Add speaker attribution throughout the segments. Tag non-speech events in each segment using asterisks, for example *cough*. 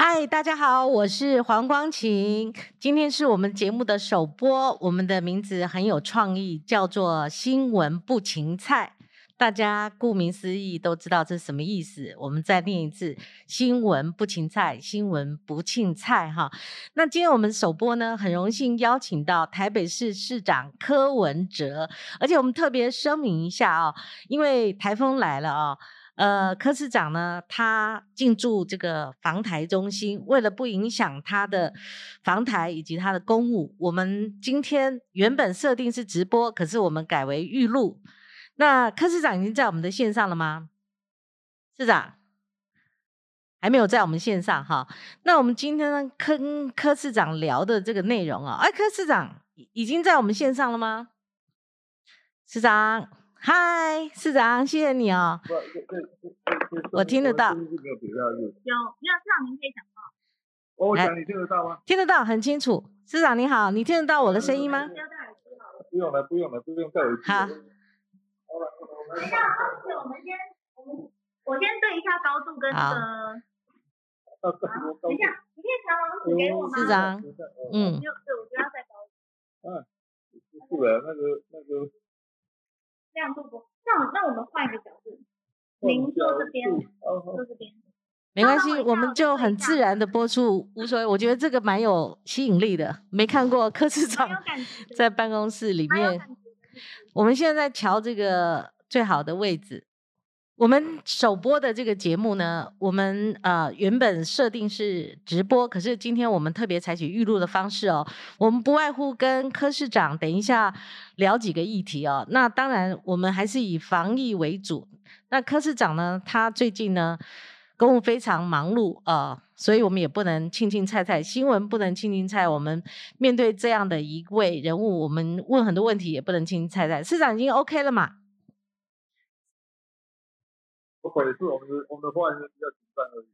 Speaker 1: 嗨，大家好，我是黄光琴。今天是我们节目的首播，我们的名字很有创意，叫做“新闻不芹菜”。大家顾名思义都知道这是什么意思。我们再念一次：“新闻不芹菜，新闻不庆菜”哈。那今天我们首播呢，很荣幸邀请到台北市市长柯文哲，而且我们特别声明一下啊，因为台风来了啊。呃，柯市长呢，他进驻这个防台中心，为了不影响他的防台以及他的公务，我们今天原本设定是直播，可是我们改为预录。那柯市长已经在我们的线上了吗？市长还没有在我们线上哈。那我们今天呢，跟柯市长聊的这个内容啊，哎，柯市长已经在我们线上了吗？市长。嗨，市长，谢谢你哦。我听得到。有，没有，
Speaker 2: 市长您可以讲话。
Speaker 3: 我讲你听得到吗？
Speaker 1: 听得到，很清楚。市长你好，你听得到我的声音吗？
Speaker 3: 不用了，不用了，不用戴耳机。
Speaker 1: 好。
Speaker 2: 等一下，我们先，我们我先对一下高度跟那个。*laughs* 等一下，你可以调网址给我吗？
Speaker 1: 市长，
Speaker 2: 嗯。就对，我觉得要再高。
Speaker 3: 嗯，是的，那个那个。
Speaker 2: 亮度不，那那我们换一个角度，您坐这边，坐这边，
Speaker 1: 没关系，我们就很自然的播出，无所谓。我觉得这个蛮有吸引力的，没看过柯市长在办公室里面，我们现在在瞧这个最好的位置。我们首播的这个节目呢，我们呃原本设定是直播，可是今天我们特别采取预录的方式哦。我们不外乎跟柯市长等一下聊几个议题哦。那当然，我们还是以防疫为主。那柯市长呢，他最近呢公务非常忙碌啊，所以我们也不能轻轻菜菜新闻不能轻轻菜。我们面对这样的一位人物，我们问很多问题也不能轻轻菜菜。市长已经 OK 了嘛？
Speaker 3: 我可能是我们的我们的发言人比较紧张而已。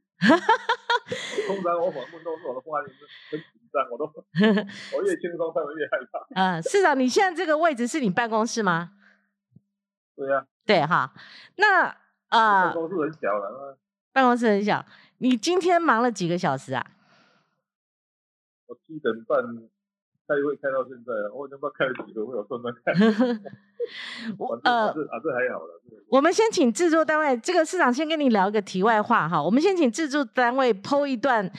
Speaker 3: 通常我访问都是我的发言是很紧张，我都 *laughs* 我越轻松他们越害怕。
Speaker 1: 嗯，市长，你现在这个位置是你办公室吗？*laughs*
Speaker 3: 对呀。
Speaker 1: 对哈，那啊，
Speaker 3: 办公室很小了。
Speaker 1: 办公室很小，你今天忙了几个小时啊？
Speaker 3: 我七点半。开会开到现在了，我已经不知道开了几个会，我算算看。*laughs* *laughs* 我呃，啊这还好了。
Speaker 1: 我们先请制作单位，这个市长先跟你聊一个题外话哈。我们先请制作单位剖一段，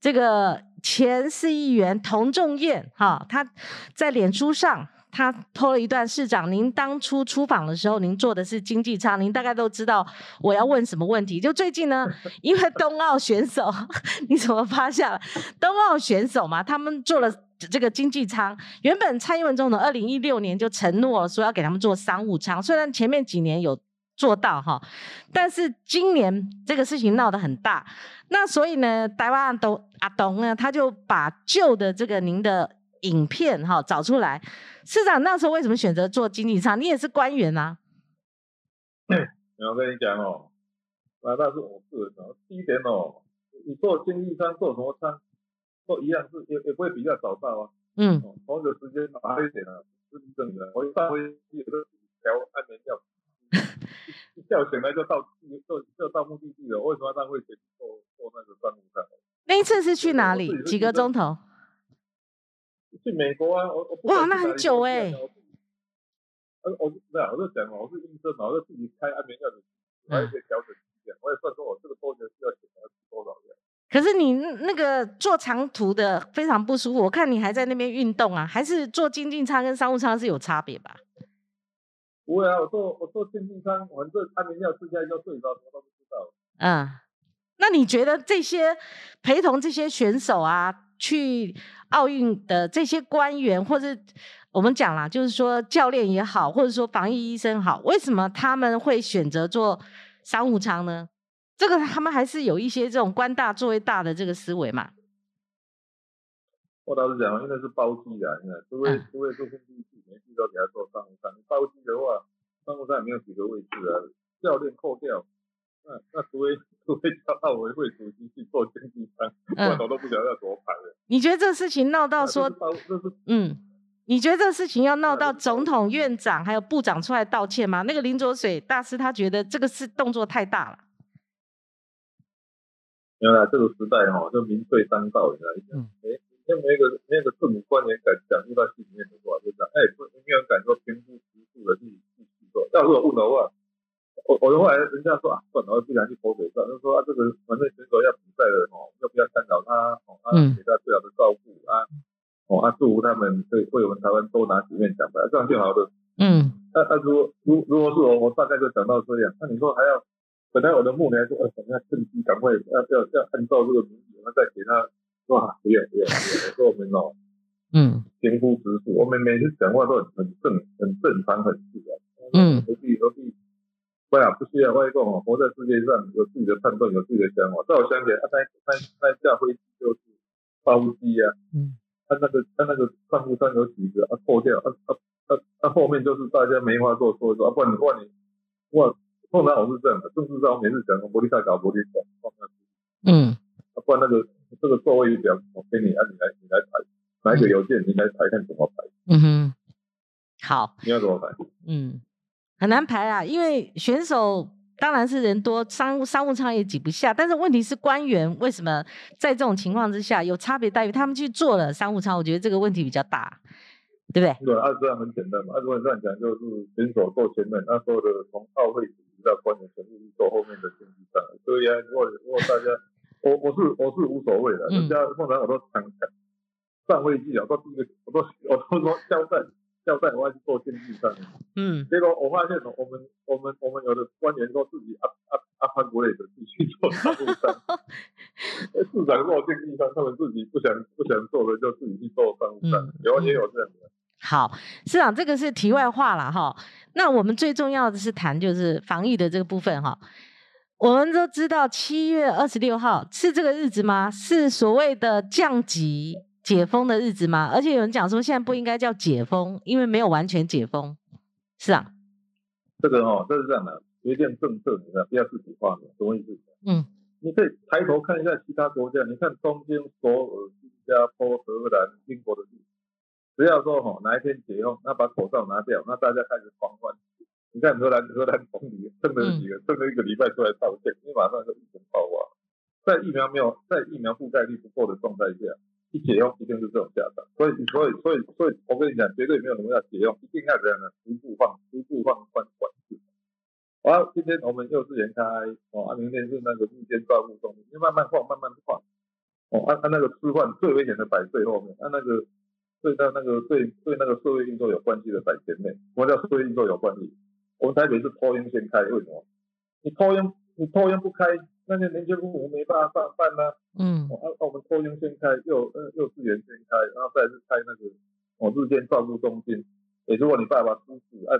Speaker 1: 这个前市议员童仲彦哈，他在脸书上。他拖了一段市长，您当初出访的时候，您做的是经济舱，您大概都知道我要问什么问题。就最近呢，因为冬奥选手，*laughs* 你怎么发下了？冬奥选手嘛，他们做了这个经济舱。原本蔡英文总统二零一六年就承诺说要给他们做商务舱，虽然前面几年有做到哈，但是今年这个事情闹得很大。那所以呢，台湾都阿东呢，他就把旧的这个您的。影片哈找出来，市长那时候为什么选择做经济舱？你也是官员啊。
Speaker 3: 我跟你讲哦，那那是我个人哦。第一点哦，你做经济舱做什么舱，都一样是也也不会比较早到啊。嗯。同一个时间哪一点啊？是正的。我上飞机有的调安眠药，*laughs* 一觉醒来就到就就到目的地了。为什么浪费钱坐坐那个商务舱？
Speaker 1: 那一次是去哪里？几个钟头？
Speaker 3: 去美国啊！我我
Speaker 1: 哇，那很久哎。
Speaker 3: 呃，我没有，我就讲我是医生，我就自己开安眠药的，还有一些调整时间，我也算说我这个多年需要检查多少药。
Speaker 1: 可是你那个坐长途的非常不舒服，我看你还在那边运动啊，还是坐经济舱跟商务舱是有差别吧？
Speaker 3: 不会啊，我坐我坐经济舱，反正安眠药吃下去就睡着，什么都不知道。
Speaker 1: 嗯，那你觉得这些陪同这些选手啊？去奥运的这些官员，或者我们讲啦，就是说教练也好，或者说防疫医生好，为什么他们会选择做商务舱呢？这个他们还是有一些这种官大作为大的这个思维嘛。
Speaker 3: 我倒是讲，因为是包机的，你看，除非除非坐飞机去，每次都给他做商务舱。包机的话，商务舱也没有几个位置啊，教练扣掉。那那除非除非叫奥委会主席去做经济舱，我都不晓得要怎么排了。
Speaker 1: 你觉得这事情闹到说，嗯，你觉得这事情要闹到总统、院长还有部长出来道歉吗？那个林卓水大师他觉得这个是动作太大了。
Speaker 3: 原来这个时代哈，就民粹当道，你来讲，哎，那没个没个政府官员敢讲入到戏里面的话，就讲，哎，不，没有人敢说平铺直述的去去去做。要是我问的话，我我的话，人家说啊，算了，我不想去口水战，就说啊，这个反正选手要比赛了哦，要不要干扰他？哦，啊，给他最好的照顾啊，哦，啊，祝福他们可以为我们台湾多拿几面奖牌，这样就好了。嗯。那那如果如如果是我，我大概就讲到这样。那你说还要？本来我的目的说，呃，等下趁机赶快要要要按照这个名字，那再给他，哇，不要不要不要，我说我们哦，嗯，平铺直述，我们每次讲话都很很正很正常很自然，嗯，何必何必，不要，不需要外公哦，活在世界上有自己的判断，有自己的想法。在我想起来，那那那架飞机就是发务机呀，嗯，他那个他那个上部上有几个啊破掉，啊啊啊啊后面就是大家没话做，说说啊，不然你不然你哇。通常我是这样的，政治上我每次讲，玻利赛搞玻璃讲，放下去。嗯，不然那个这个座位表我给你，啊，你来你来排，哪一个邮件你来排看怎么排。嗯哼，
Speaker 1: 好。
Speaker 3: 你要怎么排？
Speaker 1: 嗯，很难排啊，因为选手当然是人多，商务商务舱也挤不下。但是问题是官员为什么在这种情况之下有差别待遇？他们去坐了商务舱，我觉得这个问题比较大。对不对？
Speaker 3: 对，按这样很简单嘛。按这样讲，就是选手坐前面，那所有的从奥会主席到官员全部是做后面的经济战。所以啊，如果如果大家，我我是我是无所谓的，人家通常我都抢抢上位机啊，都第一个，我都我都说交代交代，我要去做经济战。嗯。结果我发现，我们我们我们有的官员都自己啊啊啊潘国内的自己去做商务舱，*laughs* 市长做经济战，他们自己不想不想做的就自己去做商务战，有也有这样的。
Speaker 1: 好，市长，这个是题外话了哈。那我们最重要的是谈就是防疫的这个部分哈。我们都知道七月二十六号是这个日子吗？是所谓的降级解封的日子吗？而且有人讲说现在不应该叫解封，因为没有完全解封，是啊。
Speaker 3: 这个哦，这是这样的，决定政策你看不要自己画的，什么意思？嗯，你可以抬头看一下其他国家，你看东京、首尔、新加坡、荷兰、英国的例子。只要说哈哪一天解封，那把口罩拿掉，那大家开始狂欢。你看荷兰荷兰总理撑了几个，撑了一个礼拜出来道歉，因为马上就疫情爆发。在疫苗没有在疫苗覆盖率不够的状态下，一解封一定是这种下场。所以所以所以所以我跟你讲，绝对没有什么要解封，一定要这样的逐步放逐步放宽管制。好，今天我们幼稚园开哦，明天是那个日间照顾中心，你慢慢放慢慢放。哦，按按那个吃饭最危险的摆最后面，按那个。对到那个对对那个社会运作有关系的在前面，什么叫社会运作有关系？我们台北是抽烟先开，为什么？你抽烟你抽烟不开，那些年轻父母没办法上班呢。嗯。哦，我们抽烟先开，幼呃幼稚园先开，然后再是开那个哦日间照顾中心。诶，如果你爸爸出事，按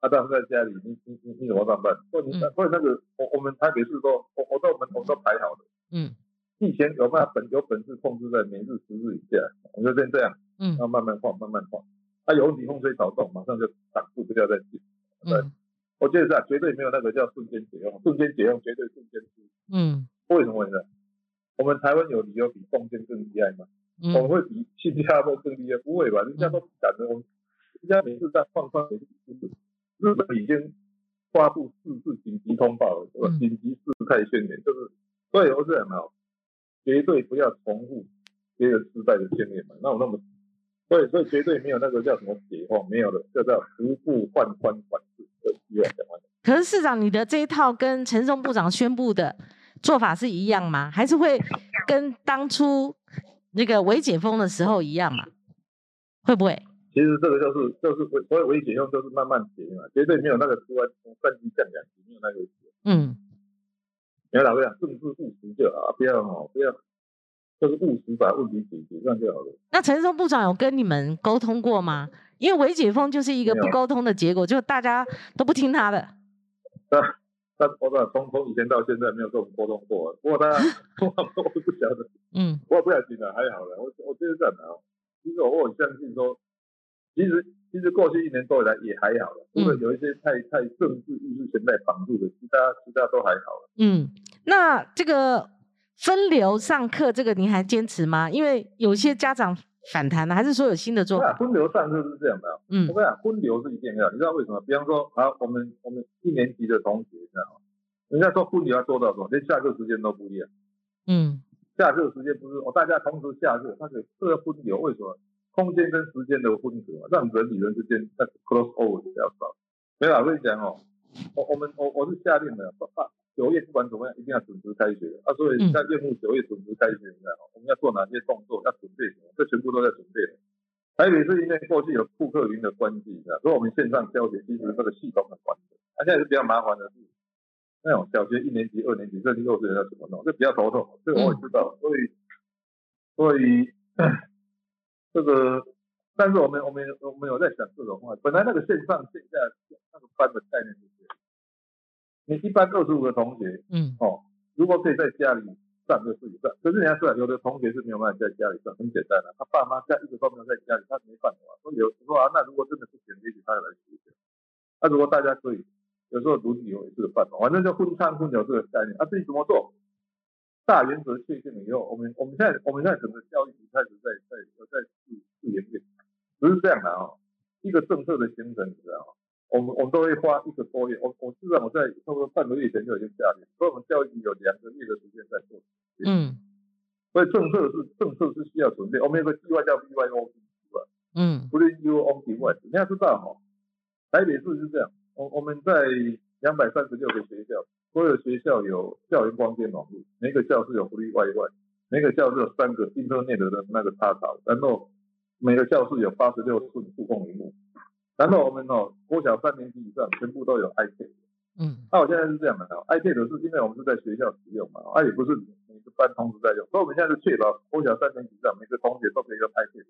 Speaker 3: 他当时在家里，你你你你怎么上班？所以你所以那个我我们台北市都我我都门口都排好了。嗯。以前有办法本有本事控制在每日十日以下，我就先这样。嗯，要慢慢晃，慢慢晃。它有问题，风吹草动，马上就挡住，不要再进。嗯，我觉得是啊，绝对没有那个叫瞬间解用，瞬间解用绝对瞬间出。嗯，为什么呢？我们台湾有理由比中间更厉害吗？我们会比新加坡更厉害？不会吧？人家都敢的，我们人家每次在放宽，每次就是日本已经发布四次紧急通报了，是吧？紧急事态宣言就是，所以我是很好，绝对不要重复别个时代的经验嘛。那我那么。所以，所以绝对没有那个叫什么解放，没有的，叫做逐步换宽管制的希望讲完。
Speaker 1: 可是市长，你的这一套跟陈松部长宣布的做法是一样吗？还是会跟当初那个微解封的时候一样嘛？会不会？
Speaker 3: 其实这个就是就是微所谓微解封，就是慢慢解嘛，绝对没有那个突然从三级降两级，没有那个。嗯。你要老实讲，政治务实就好，不要哈，不要。就是务实把问题解决，这样就好了。
Speaker 1: 那陈松部长有跟你们沟通过吗？因为伪解封就是一个不沟通的结果，就大家都不听他的。
Speaker 3: 那那我讲从从以前到现在没有跟我们沟通过，不过他我我不晓得，嗯，我不要紧了，还好了。我我这样啊，其实我很相信说，其实其实过去一年多以来也还好了，除了有一些太太政治意识形态绑住的，其他其他都还好了。
Speaker 1: 嗯，那这个。分流上课这个您还坚持吗？因为有些家长反弹了，还是说有新的做法？
Speaker 3: 分流上课是这样的，嗯，我跟你讲，分流是一定要，你知道为什么？比方说，啊，我们我们一年级的同学，你知道吗？人家说分流要做到什么？连下课时间都不一样。嗯，下课时间不是哦，大家同时下课，他可以这分流，为什么？空间跟时间的分隔，让人与人之间那 close over 比较少。没有，我跟你讲哦，我我们我我是下令的，九月不管怎么样，一定要准时开学。啊，所以在业务九月准时开学，你看我们要做哪些动作，要准备什么，这全部都在准备。台北是因为过去有库克云的关系，所以我们线上教学其实这个系统很完整。而现在是比较麻烦的是，那种小学一年级、二年级甚至幼稚园要怎么弄，这比较头痛。这个我也知道，所以所以。这个，但是我们我们我们有在想这种话。本来那个线上线下那个班的概念就是，你一般二十五个同学，嗯，哦，如果可以在家里上就自己上。可是人家说，有的同学是没有办法在家里上，很简单的，他爸妈在一直都没有在家里，他没办法。说有说啊，那如果真的不行，也许他来学校。那如果大家可以，有时候独己有也是个办法，反正就互相分流这个概念。啊，至于怎么做？大原则确定了以后，我们我们现在我们现在整个教育开始在在在试试演变，不是这样的啊，一个政策的形成，你知道吗？我们我们都会花一个多月，我我知道我在差不多半个月前就已经下令，所以我们教育局有两个月的时间在做。嗯，所以政策是政策是需要准备，我们有个计划叫 BYOD 是吧，嗯，不是 U O T Y，你要知道哈，台北市是这样，我我们在两百三十六个学校。所有学校有校园光电网络，每个教室有福利 WiFi，每个教室有三个 Internet 的那个插槽，然后每个教室有八十六寸触控屏幕，然后我们哦，国小三年级以上全部都有 iPad。嗯，那我现在是这样的，iPad 是因为我们是在学校使用嘛，啊也不是每个班同时在用，所以我们现在是确保国小三年级以上每个同学都可以用 iPad。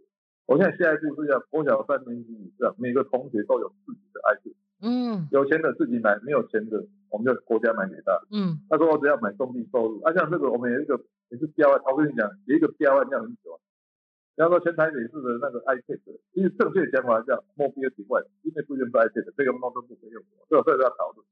Speaker 3: 我现在下一步是要国小三年级以上每个同学都有自己的 iPad。嗯，有钱的自己买，没有钱的。我们就国家买给他，嗯，他说我只要买动力收入，啊，像这个我们有一个也是标案，我跟你讲，有一个标案叫很久，比方说全台北市的那个 iPad，其实正确讲法叫 mobile device，因为不用是 iPad，这个 mobile 不可以用，所以这个要讨论。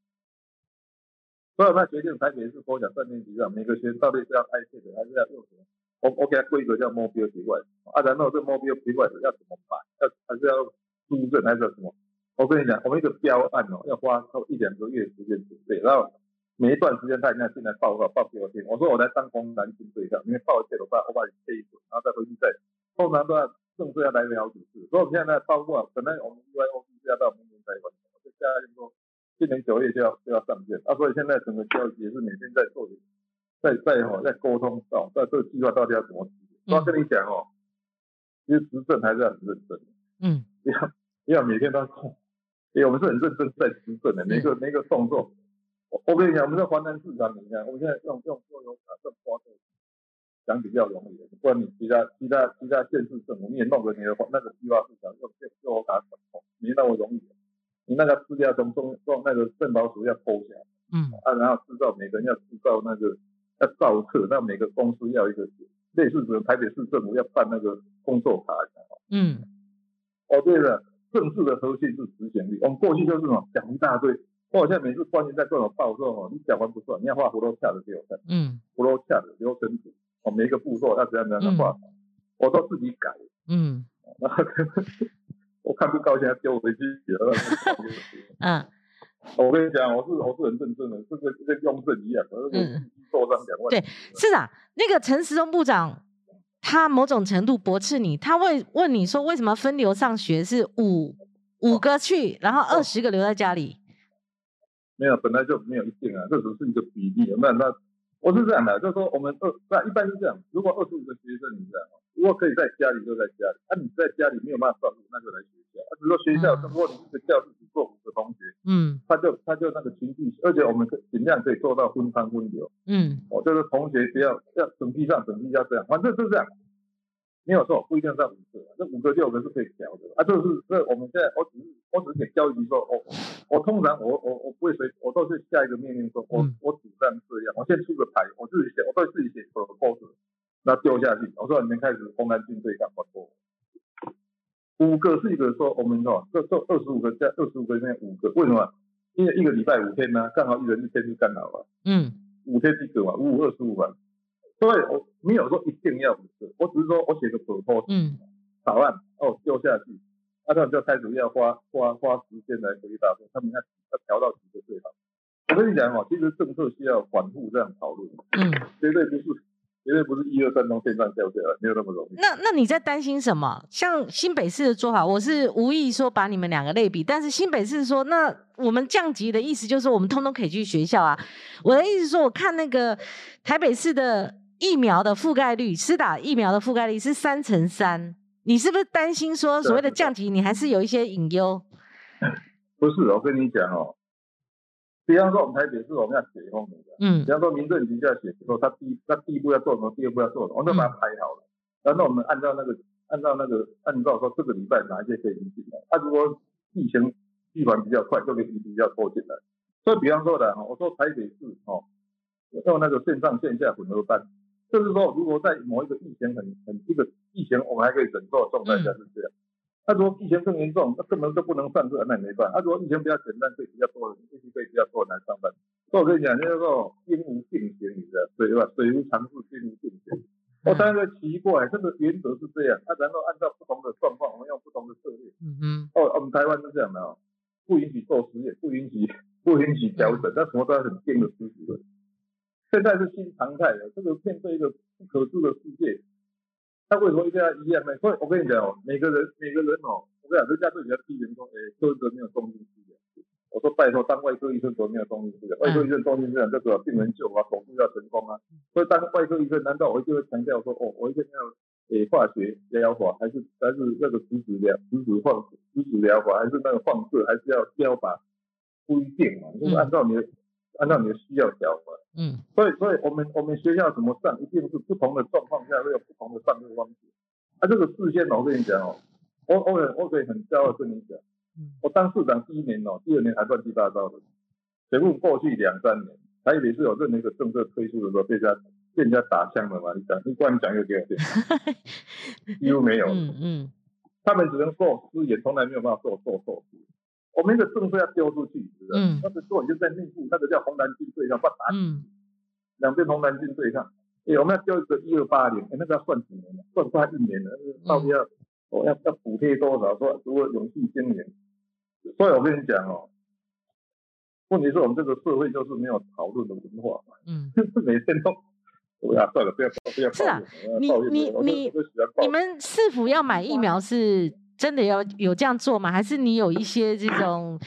Speaker 3: 所以他决定台北市国小三年级上每个学生到底是要 iPad 还是要用什么，我我给他规格叫 mobile device，啊，然后这 mobile device 要怎么买，要还是要租证还是要什么？我跟你讲，我们一个标案哦，要花超一两个月时间准备，然后每一段时间他一定要进来报告报给我听。我说我来当工男性对象，因为报歉我把我把你贴一准，然后再回去再，通常都要政治要来回好几次。所以我们现在呢，包括本来我们 UIO 是要到明年才完成，就下来就说今年九月就要就要上线。啊，所以现在整个教育也是每天在做，在在哈在沟通到在这个计划到底要怎么执行。我跟你讲哦，其实执政还是要很认真，嗯，不要不要每天都控。哎，我们是很认真在执政的，每个每个动作，我我跟你讲，我们在华南市场，你看，我们现在用用用用卡这花这讲比较容易的，不然你其他其他其他县市政府你也弄个你的那个批发市场用用用卡管控，没那么容易。你那个资料从中从那个政保署要抽下来，嗯，啊，然后制造每个人要制造那个要造册，那每个公司要一个类似的台北市政府要办那个工作卡，嗯，哦对了。政治的核心是执行力。我们过去就是么讲一大堆，我现在每次官员在跟我报说哦，你讲完不算，你要画葫芦恰的给我看。嗯，葫芦恰的流程图，哦，每一个步骤要怎样怎样的画，我都自己改。嗯，我看不高兴，丢回去了。*laughs* 嗯，我跟你讲，我是我是很认真的，这个跟雍正一样，嗯，做上两万。
Speaker 1: 对，是啊，那个陈时中部长。他某种程度驳斥你，他会问你说为什么分流上学是五五个去，然后二十个留在家里？
Speaker 3: 没有，本来就没有一定啊，这只是一个比例。那那我是这样的，就是说我们二那一般是这样，如果二十五个学生你这样，如果可以在家里就在家里，那你在家里没有办法上路，那就来学校。比如说学校，如果你一个教室只坐五个同学，嗯，他就他就那个群聚，而且我们可尽量可以做到分餐分流，嗯，哦，就是同学不要要整批上整批下这样，反正是这样，没有错，不一定上五个，这五个六个是可以调的啊。这是这我们现在我只是我只是给教育局说，我我通常我我我不会随，我都是下一个命令说，我我主张这样，我先出个牌，我自己写，我都自己写 proposal，那丢下去，我说你们开始公安军队干活。五个是一个说，我们哦，这这二十五个加二十五个里面五个，为什么？因为一个礼拜五天呢，刚好一人一天就干好了。嗯，五天一个嘛，五五二十五嘛。所以我没有说一定要我只是说我写个 proposal，嗯，草案哦丢下去，那他们就开始要花花花时间来回答，说他们要要调到几个最好。我跟你讲哦，其实政策需要反复这样讨论，嗯，绝对不是绝对不是一二三从线上掉下来，没有那么容易。
Speaker 1: 那那你在担心什么？像新北市的做法，我是无意说把你们两个类比，但是新北市说，那我们降级的意思就是我们通通可以去学校啊。我的意思说，我看那个台北市的疫苗的覆盖率，施打疫苗的覆盖率是三乘三，你是不是担心说所谓的降级，你还是有一些隐忧？
Speaker 3: 不是，我跟你讲哦。比方说，我们台北市我们要解封的，嗯，比方说民政局就要写说他第他第一步要做什么，第二步要做什么，我都把它排好了。然后我们按照那个按照那个按照说这个礼拜哪一些可以引进来。他如果疫情预防比较快，就可以比较拖进来。所以比方说的，我说台北市哦，用那个线上线下混合办，就是说如果在某一个疫情很很这个疫情我们还可以忍受的状态下是这样。他如果疫情更严重，那根本就不能上课，那也没办法。他如果疫情比较简单，可以比较多人，业绩可以比较多人来上班。所以我跟你讲，就是说，兵无定型，你知道，水吧？水无常势，兵无定型。我当然奇怪，这个原则是这样，他然后按照不同的状况，我们用不同的策略。嗯嗯。哦，我们台湾是这样的哦，不允许做实验，不允许不允许调整，那什么都要很硬的事实的。现在是新常态了，这个面对一个不可知的世界。他为什么一定要一样呢？所以我跟你讲哦，每个人每个人哦，我跟你讲，人家对你的批评说，哎，柯文哲没有中心思想。我说拜托，当外科医生怎么没有中心思想，外科医生中心思想就是病人救啊，手术要成功啊。所以当外科医生，难道我一定会强调说，哦，我一定要诶化学疗法，还是还是那个质子疗质子放质子疗法，还是那个放射，还是要标靶？不一定嘛，就是按照你的。按照你的需要调换，嗯，所以所以我们我们学校怎么上，一定是不同的状况下会有不同的上课方式。啊，这个事先我跟你讲哦，我我我可以很骄傲跟你讲，我当市长第一年哦，第二年还乱七八糟的，全部过去两三年，台北是有任何一个政策推出的时候被人家被人家打枪了嘛？你讲，你光讲又给我点，*laughs* 几乎没有，嗯嗯，他们只能做私研，从来没有办法做做做事。我们的政策要丢出去，是不是？嗯。那个做就在内部，那个叫红蓝军对抗，不打。嗯。两边红蓝军对抗，哎，我们要丢一个一二八年，哎，那个要算几年了？算快一年了，到底要我要要补贴多少？说如果永续经营，所以我跟你讲哦，问题是我们这个社会就是没有讨论的文化嘛。嗯。就是每天都，*laughs* 不要算了，不要不要。
Speaker 1: 是啊，你你你你们是否要买疫苗是？真的要有这样做吗？还是你有一些这种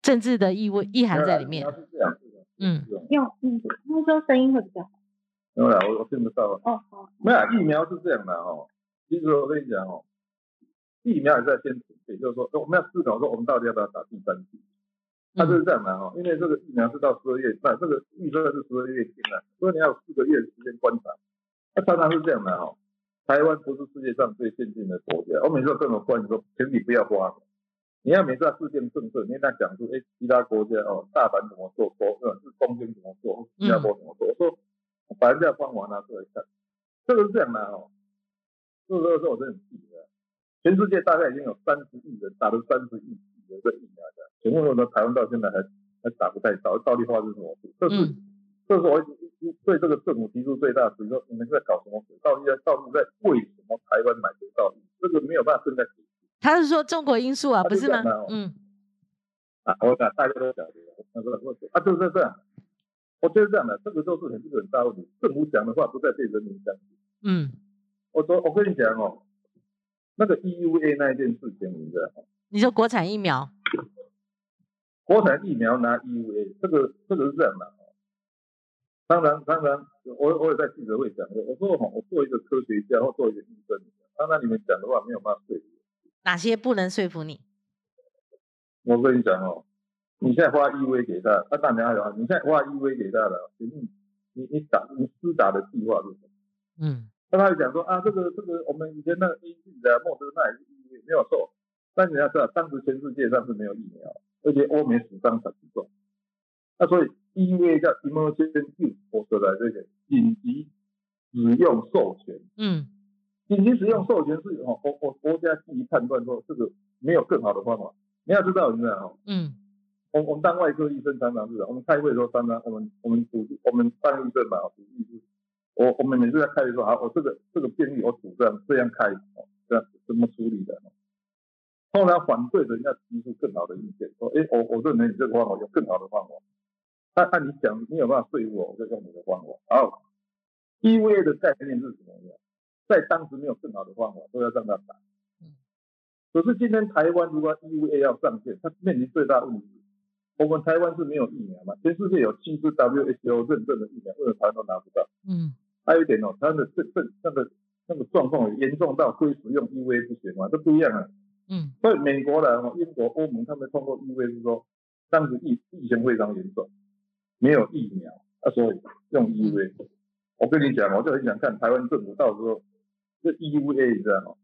Speaker 1: 政治的意味意涵在里面？
Speaker 2: 嗯，用嗯，听说声音会比较好。
Speaker 3: 没有啦，我我听不到。哦好。没有，疫苗是这样的哦。其实我跟你讲哦，疫苗也在先准备，就是说我们要思考说我们到底要不要打第三剂。它就是这样的哦，因为这个疫苗是到十二月，那这个预测是十二月进的，所以你要有四个月时间观察。它常常是这样的哦。台湾不是世界上最先进的国家，我每次都跟我关你说，请你不要花你要每次要制定政策，你跟他讲说，哎，其他国家哦，大阪怎么做，国呃是东京怎么做，新加坡怎么做，我说把人家方法拿出来看，这个是这样的哦。这个时候我真的很气的，全世界大概已经有三十亿人打了三十亿的这疫苗的，请问我们台湾到现在还还打不太到？到底发生什么事？这是。这是我对这个政府提出最大的质疑，说你们在搞什么？到底在到底在为什么台湾买不到？这个没有办法正在解释。
Speaker 1: 他是说中国因素啊，不是吗？嗯。
Speaker 3: 啊，我讲大家都晓得，他说我啊，就是这样。我觉得这样的，这个都是很个很大问题。政府讲的话不再被人民相信。嗯。我说，我跟你讲哦，那个 EUA 那一件事情，你知道吗？
Speaker 1: 你说国产疫苗？
Speaker 3: 国产疫苗拿 EUA，这个这个是这样的。当然，当然，我我也在记者会讲过。我说我，我做一个科学家或做一个医生，当然你们讲的话没有办法说服。
Speaker 1: 哪些不能说服你？
Speaker 3: 我跟你讲哦，你现在发 EV 给他，他当然还有，你现在发 EV 给他了，你你你你打你施打的计划是什么？嗯，那他就讲说啊，这个这个我们以前那个 A G 的莫德纳也没有错，但你要知道，当时全世界上是没有疫苗，而且欧美死伤很重，那所以。因为叫 emergency 我说的这个紧急使用授权，嗯，紧急使用授权是哦，我我国家自己判断说这个没有更好的方法。你要知道，你知道哈，嗯，我我们当外科医生常常是，我们开会的时候常常我们我们主我们当医生嘛，主意是，我我们每次在开会说好，我这个这个病例我主张这样开，这样怎么处理的？后来反对的人家提出更好的意见，说，哎，我我认为你这个方法有更好的方法。按按你讲，你有办法说服我，我就用你的方法。好，EVA 的概念是什么样？在当时没有更好的方法，都要让他打。可是今天台湾如果 EVA 要上线，它面临最大问题，我们台湾是没有疫苗嘛？全世界有七支 WHO 认证的疫苗，为什么台湾都拿不到？嗯。还有一点哦，它的这这那个那个状况严重到非使用 EVA 不行嘛？这不一样啊。嗯。所以美国人哦，英国、欧盟他们通过 EVA 是说，当时疫疫情非常严重，没有疫苗，啊，所以用 EVA。我跟你讲，我就很想看台湾政府到时候这 EVA 你知道吗？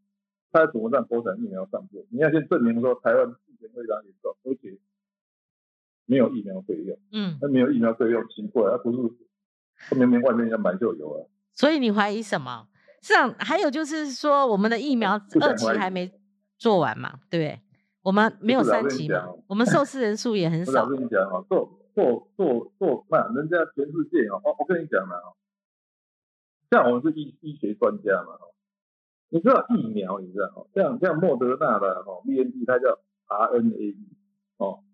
Speaker 3: 他怎么让国产疫苗上线？你要先证明说台湾疫情非常严重，而且没有疫苗可以用。嗯，那没有疫苗可以用，奇怪，而不是明明外面要买就有啊。
Speaker 1: 所以你怀疑什么？市长还有就是说，我们的疫苗二期还没做完嘛？对不对？我们没有三期嘛？我们受试人数也很少。
Speaker 3: 我跟你讲啊，做做做做，那人家全世界哦，我我跟你讲了啊，像我们是医医学专家嘛哦。你知道疫苗，你知道哦，像像莫德纳的哦，B N T 它叫 R N A E 哦，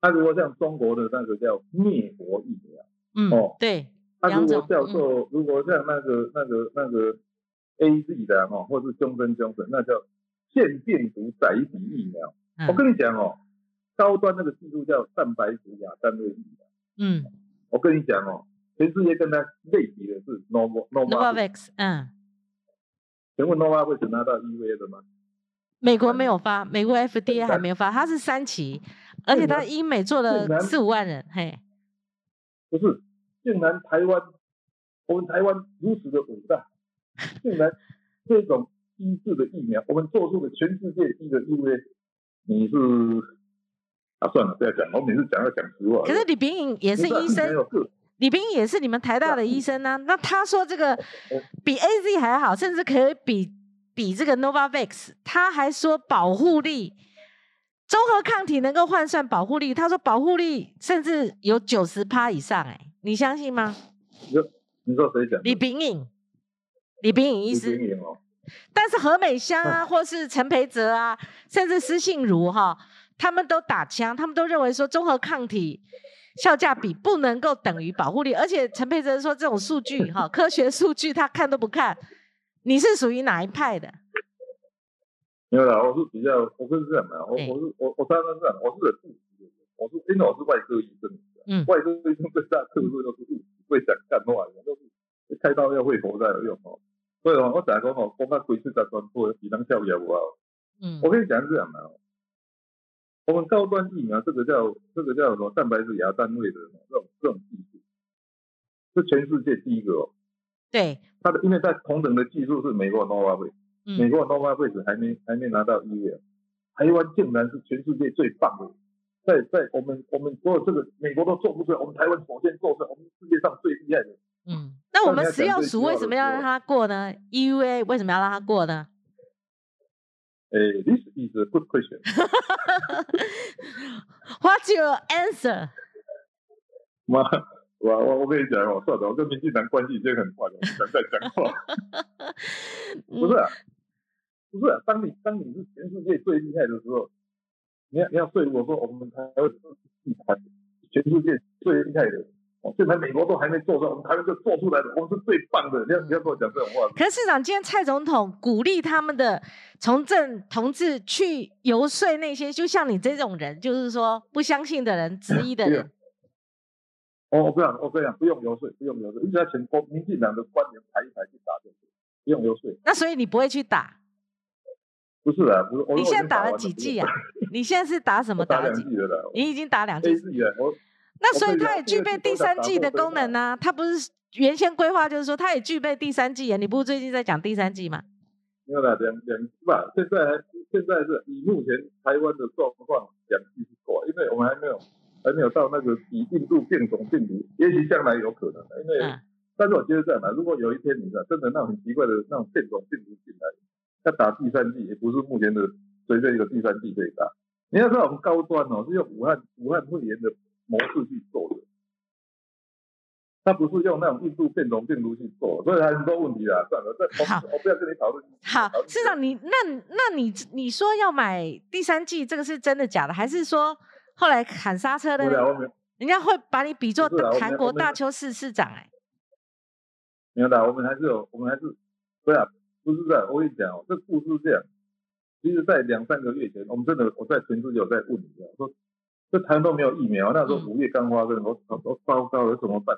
Speaker 3: 它如果像中国的那个叫灭活疫苗，
Speaker 1: 嗯，哦，对，
Speaker 3: 它如果叫做如果像那个那个那个 A Z 的哈，或是中生中生，那叫腺病毒载体疫苗。我跟你讲哦，高端那个技术叫蛋白质亚单位疫苗。嗯，我跟你讲哦，全世界跟它类比的是 Novavax，嗯。请问 Novavax 拿到 EUA 的吗？
Speaker 1: 美国没有发，美国 FDA 还没有发，它是三期，而且它英美做了四五万人，嘿。
Speaker 3: 不是，竟然台湾，我们台湾如此的伟大，*laughs* 竟然这种医治的疫苗，我们做出了全世界第一个 EUA，你是啊？算了，不要讲，我每次讲要讲实话。
Speaker 1: 可是李炳颖也是医生。李炳颖也是你们台大的医生呢，那他说这个比 A Z 还好，甚至可以比比这个 Novavax，他还说保护力，综合抗体能够换算保护力，他说保护力甚至有九十趴以上，哎，你相信吗？
Speaker 3: 你说你说谁讲？
Speaker 1: 李炳颖，李炳颖医师。但是何美香啊，或是陈培哲啊，甚至施信如哈，他们都打枪，他们都认为说综合抗体。效价比不能够等于保护力，而且陈佩珍说这种数据哈，科学数据他看都不看。你是属于哪一派的？
Speaker 3: 没有啦，我是比较，我不是这样的，我我是我我当然是这样，我是护士，我是因为我是外科医生，嗯，外科医生最大特色就是护士，会想干话，都是开刀要会活才有用哦。所以哦，我讲说哦，我那鬼子在传播，比当教也不好。嗯，我跟你讲是这样的哦。我们高端疫苗，这个叫这个叫什么蛋白质亚单位的这种这种技术，是全世界第一个哦。
Speaker 1: 对。
Speaker 3: 它的因为在同等的技术是美国 Novavax，美国 Novavax 还没还没拿到医院，台湾竟然是全世界最棒的，在在我们我们所有这个美国都做不出来，我们台湾首先做出来，我们世界上最厉害的。
Speaker 1: 嗯。那我们食药署为什么要让它过呢？EUA 为什么要让它过呢？
Speaker 3: 哎，This is a good question.
Speaker 1: What's your answer?
Speaker 3: 妈，我我我跟你讲我，算了，我跟民进党关系已经很坏了，不想再讲话。*laughs* 不是，不是，当你当你是全世界最厉害的时候，你要你要对我说，我们台湾是全世界最厉害的。现在美国都还没做出来，我们台湾就做出来了，我们是最棒的。你要你要跟我讲这种话。
Speaker 1: 可是市长，今天蔡总统鼓励他们的从政同志去游说那些，就像你这种人，就是说不相信的人、质疑的人。
Speaker 3: 哦，我不讲，我跟你讲，不用游说，不用游说，你只要请国民进党的官员排一排去打就行，不用游说。
Speaker 1: 那所以你不会去打？
Speaker 3: 不是啊，不是。
Speaker 1: 你现在打了几剂啊？*laughs* 你现在是打什么？
Speaker 3: 打两剂了。
Speaker 1: 你已经打两剂。我。那所以它也具备第三季的功能呢？它不是原先规划就是说它也具备第三季啊？你不是最近在讲第三季吗？
Speaker 3: 没有啦，两两是吧？现在还现在是以目前台湾的状况，两季是够，因为我们还没有还没有到那个以印度变种病毒，也许将来有可能的。因为但是我觉得这样吧，如果有一天你知道真的那种很奇怪的那种变种病毒进来，要打第三季也不是目前的随便一个第三季可以打。你要知道我们高端哦是用武汉武汉肺炎的。模式去做的，他不是用那种印度变种病毒去做，所以很多问题啊。算了，这我我不要跟你讨论。
Speaker 1: 好，市长，你那那你你说要买第三季，这个是真的假的？还是说后来喊刹车的？人家会把你比作韩国大邱市市长哎。
Speaker 3: 没有的，我们还是有，我们还是，对啊，不是这样。我跟你讲哦，这故事是这样。其实，在两三个月前，我们真的我在全世界有在问你，说这台湾都没有疫苗，那时候五月刚发生，我我我糟糕了怎么办？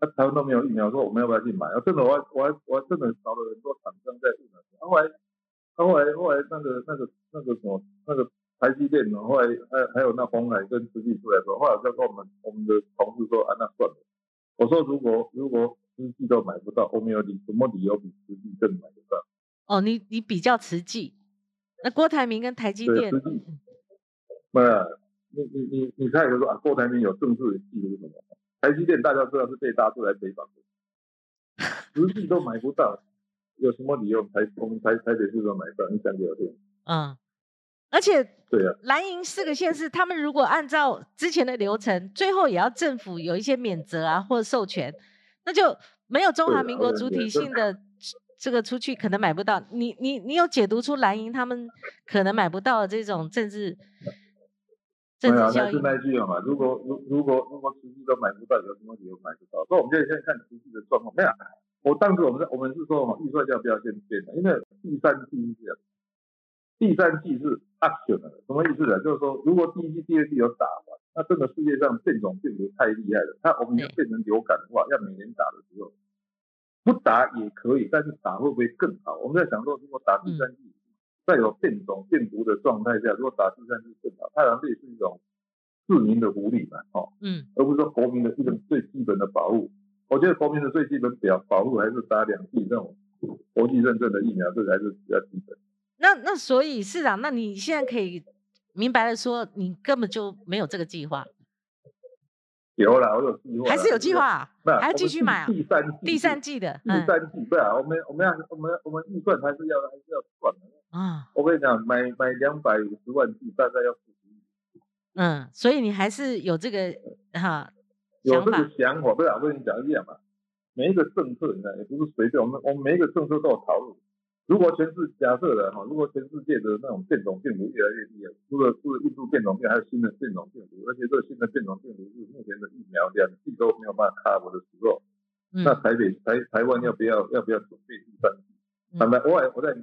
Speaker 3: 那台湾都没有疫苗，说我们要不要去买？啊，真的，我还我还我还真的找了很多厂商在问啊。后来，后来后来那个那个那个什么那个台积电呢？后来还还有那红海跟实际出来说，后来就跟我们我们的同事说啊，那算了。我说如果如果实际都买不到，我们有理什么理由比实际更买得到？
Speaker 1: 哦，你你比较实际，那郭台铭跟台积电，
Speaker 3: 没有，你你你你看有说啊，郭台铭有政治的记录什么？台积电大家知道是被大陆来北访的，实际都买不到，有什么理由台我们台台北市都买到？你讲给我听。
Speaker 1: 嗯，而且
Speaker 3: 对啊，
Speaker 1: 蓝营四个县市，他们如果按照之前的流程，最后也要政府有一些免责啊，或授权，那就没有中华民国主体性的这个出去可能买不到。你你你有解读出蓝营他们可能买不到的这种政治？
Speaker 3: 没有，那是那句话嘛。如果如如果如果实际都买不到，有什么理由买不到？所以我们现在现在看实际的状况。没有，我当时我们我们是说嘛，预算要不要先变的？因为第三季是这样，第三季是 action 的，什么意思呢？就是说，如果第一季、第二季有打完，那真的世界上变种病毒太厉害了。它我们要变成流感的话，要每年打的时候，不打也可以，但是打会不会更好？我们在想说，如果打第三季。在有变种病毒的状态下，如果打第三剂更好，太阳这也是一种市民的福利嘛，哦，嗯，而不是说国民的一种最基本的保护。我觉得国民的最基本表保护还是打两剂这种国际认证的疫苗，这才是比较基本。
Speaker 1: 那那所以市长，那你现在可以明白的说，你根本就没有这个计划。
Speaker 3: 有了，我有计划，
Speaker 1: 还是有计划，还要继续买啊？
Speaker 3: 第三季，
Speaker 1: 第三季的，
Speaker 3: 第三季，对啊，我们我们要我们我们预算还是要还是要算的。啊，我跟你讲，买买两百五十万剂大概要四十亿。
Speaker 1: 嗯，所以你还是有这个哈
Speaker 3: 有这个想法，不是？我跟你讲一样嘛，每一个政策，你看也不是随便，我们我们每一个政策都有讨论。如果全是假设的哈，如果全世界的那种变种病毒越来越厉害，除了除了印度变种病，还有新的变种病毒，而且这个新的变种病毒是目前的疫苗两剂都没有办法 cover 的时候，那台北台台湾要不要要不要准备第三剂？坦白，我我在。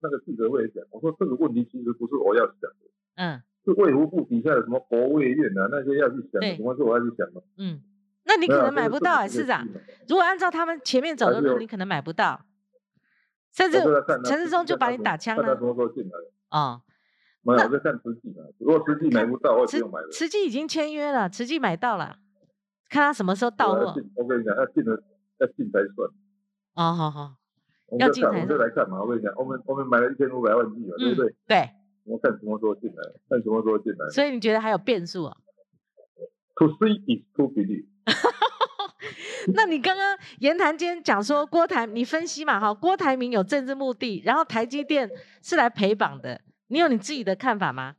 Speaker 3: 那个记者会讲，我说这个问题其实不是我要想的，嗯，是卫福部底下的什么国卫院啊那些要去想，怎么是我要去想的？嗯，
Speaker 1: 那你可能买不到啊，市长。如果按照他们前面走的路，你可能买不到，甚至陈世忠就把你打枪了。
Speaker 3: 什么时候进来？哦，没有，我在看慈济呢。如果慈济买不到，我不用买了。
Speaker 1: 慈济已经签约了，慈济买到了，看他什么时候到货。
Speaker 3: 我跟你讲，要进了要进才算。
Speaker 1: 哦，好好。
Speaker 3: 要进来，我们就来看嘛。我跟你讲，我们我们买了一千五百万 G 嘛，对不对？
Speaker 1: 对。
Speaker 3: 我们看什么时候进来，看什么时候进来。
Speaker 1: 所以你觉得还有变数啊
Speaker 3: ？To see is to believe。*laughs*
Speaker 1: 那你刚刚言谈间讲说郭台，你分析嘛哈？郭台铭有政治目的，然后台积电是来陪绑的，你有你自己的看法吗？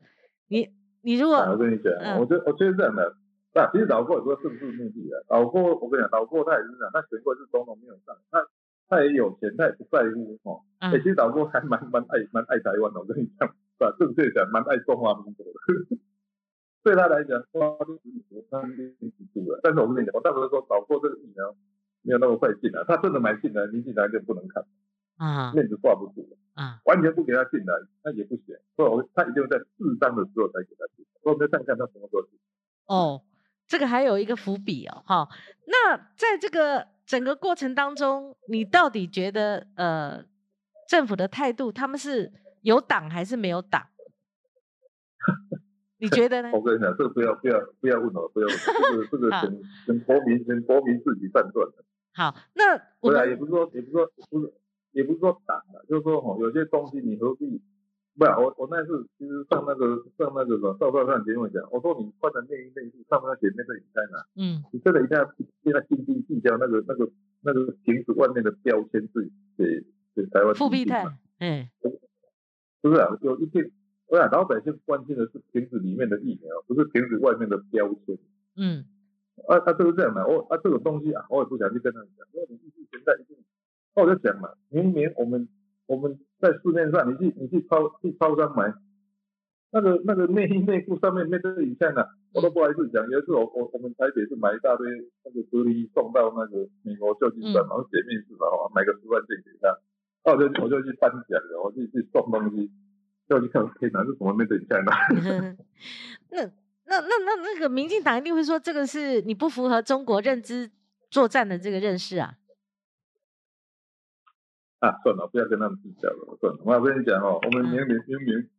Speaker 1: 你你如果
Speaker 3: 我跟你讲，我觉我觉得这样的，那其实老郭有个政治目的的。老郭我跟你讲，老郭他也是这样，他选过是总统没有上，他。他也有钱，他也不在乎哦。哎，其实老郭还蛮蛮爱蛮爱台湾的，我跟你讲，是吧？正确讲，蛮爱中华民国的。*laughs* 对他来讲，中华民国他肯定是输了。但是我跟你讲，我当时说老郭这个疫苗没有那么快进来，他真的买进来，你进来就不能看啊，面子挂不住了啊，完全不给他进来，那也不行。所以，我他一定会在适当的时候才给他进。所以，我们看看他什么时候进。
Speaker 1: 哦，这个还有一个伏笔哦，哈。那在这个。整个过程当中，你到底觉得呃政府的态度，他们是有党还是没有党？*laughs* 你觉得呢？
Speaker 3: 我跟你讲，这个不要不要不要问我，不要问，这个这个等等国民等国民自己判断的。
Speaker 1: 好，那
Speaker 3: 我也不是说也不是说不是也不是说党的，就是说哈，有些东西你何必？不是，我我那次其实上那个上那个什么赵少上节目讲，我说你穿的内衣内裤上面写那个你在哪？嗯，你真的一定要现在斤斤计较那个那个那个瓶子外面的标签是给给台湾
Speaker 1: 富必泰，嗯，
Speaker 3: 不是啊，有一些，我想老百姓关心的是瓶子里面的疫苗，不是瓶子外面的标签。嗯，啊啊，就是这样的，我啊这个东西啊，我也不想去跟他们讲，因为你意识形态一定，那我就讲嘛，明明我们我们。在市面上，你去你去超去超商买，那个那个内衣内裤上面那个影像呢，我都不好意思讲。有一次我我我们台北是买一大堆那个隔离送到那个美国旧金山，然后解密室嘛，买个十万件给他，然后我就我就去颁奖了，我就去送东西，就去看天哪，是什么内影像 *laughs* 呢？
Speaker 1: 那那那那那个民进党一定会说这个是你不符合中国认知作战的这个认识啊。
Speaker 3: 啊，算了，不要跟他们计较了，算了。我要跟你讲哦，我们明明明明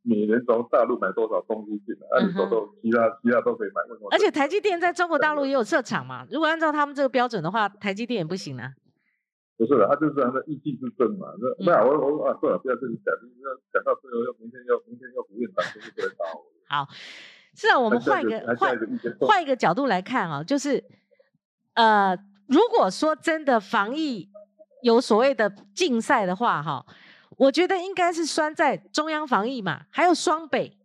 Speaker 3: 每年从大陆买多少东西进来，按理说都其他其他都可以买？
Speaker 1: 而且台积电在中国大陆也有设厂嘛，如果按照他们这个标准的话，台积电也不行啊。
Speaker 3: 不是的，他就是他的意气之争嘛。那那我我啊，算了，不要跟你讲，讲到最后要明天要明天要不愿打，就是不能打我。
Speaker 1: 好，是啊，我们换一个换换一个角度来看啊，就是呃，如果说真的防疫。有所谓的竞赛的话，哈，我觉得应该是拴在中央防疫嘛，还有双北，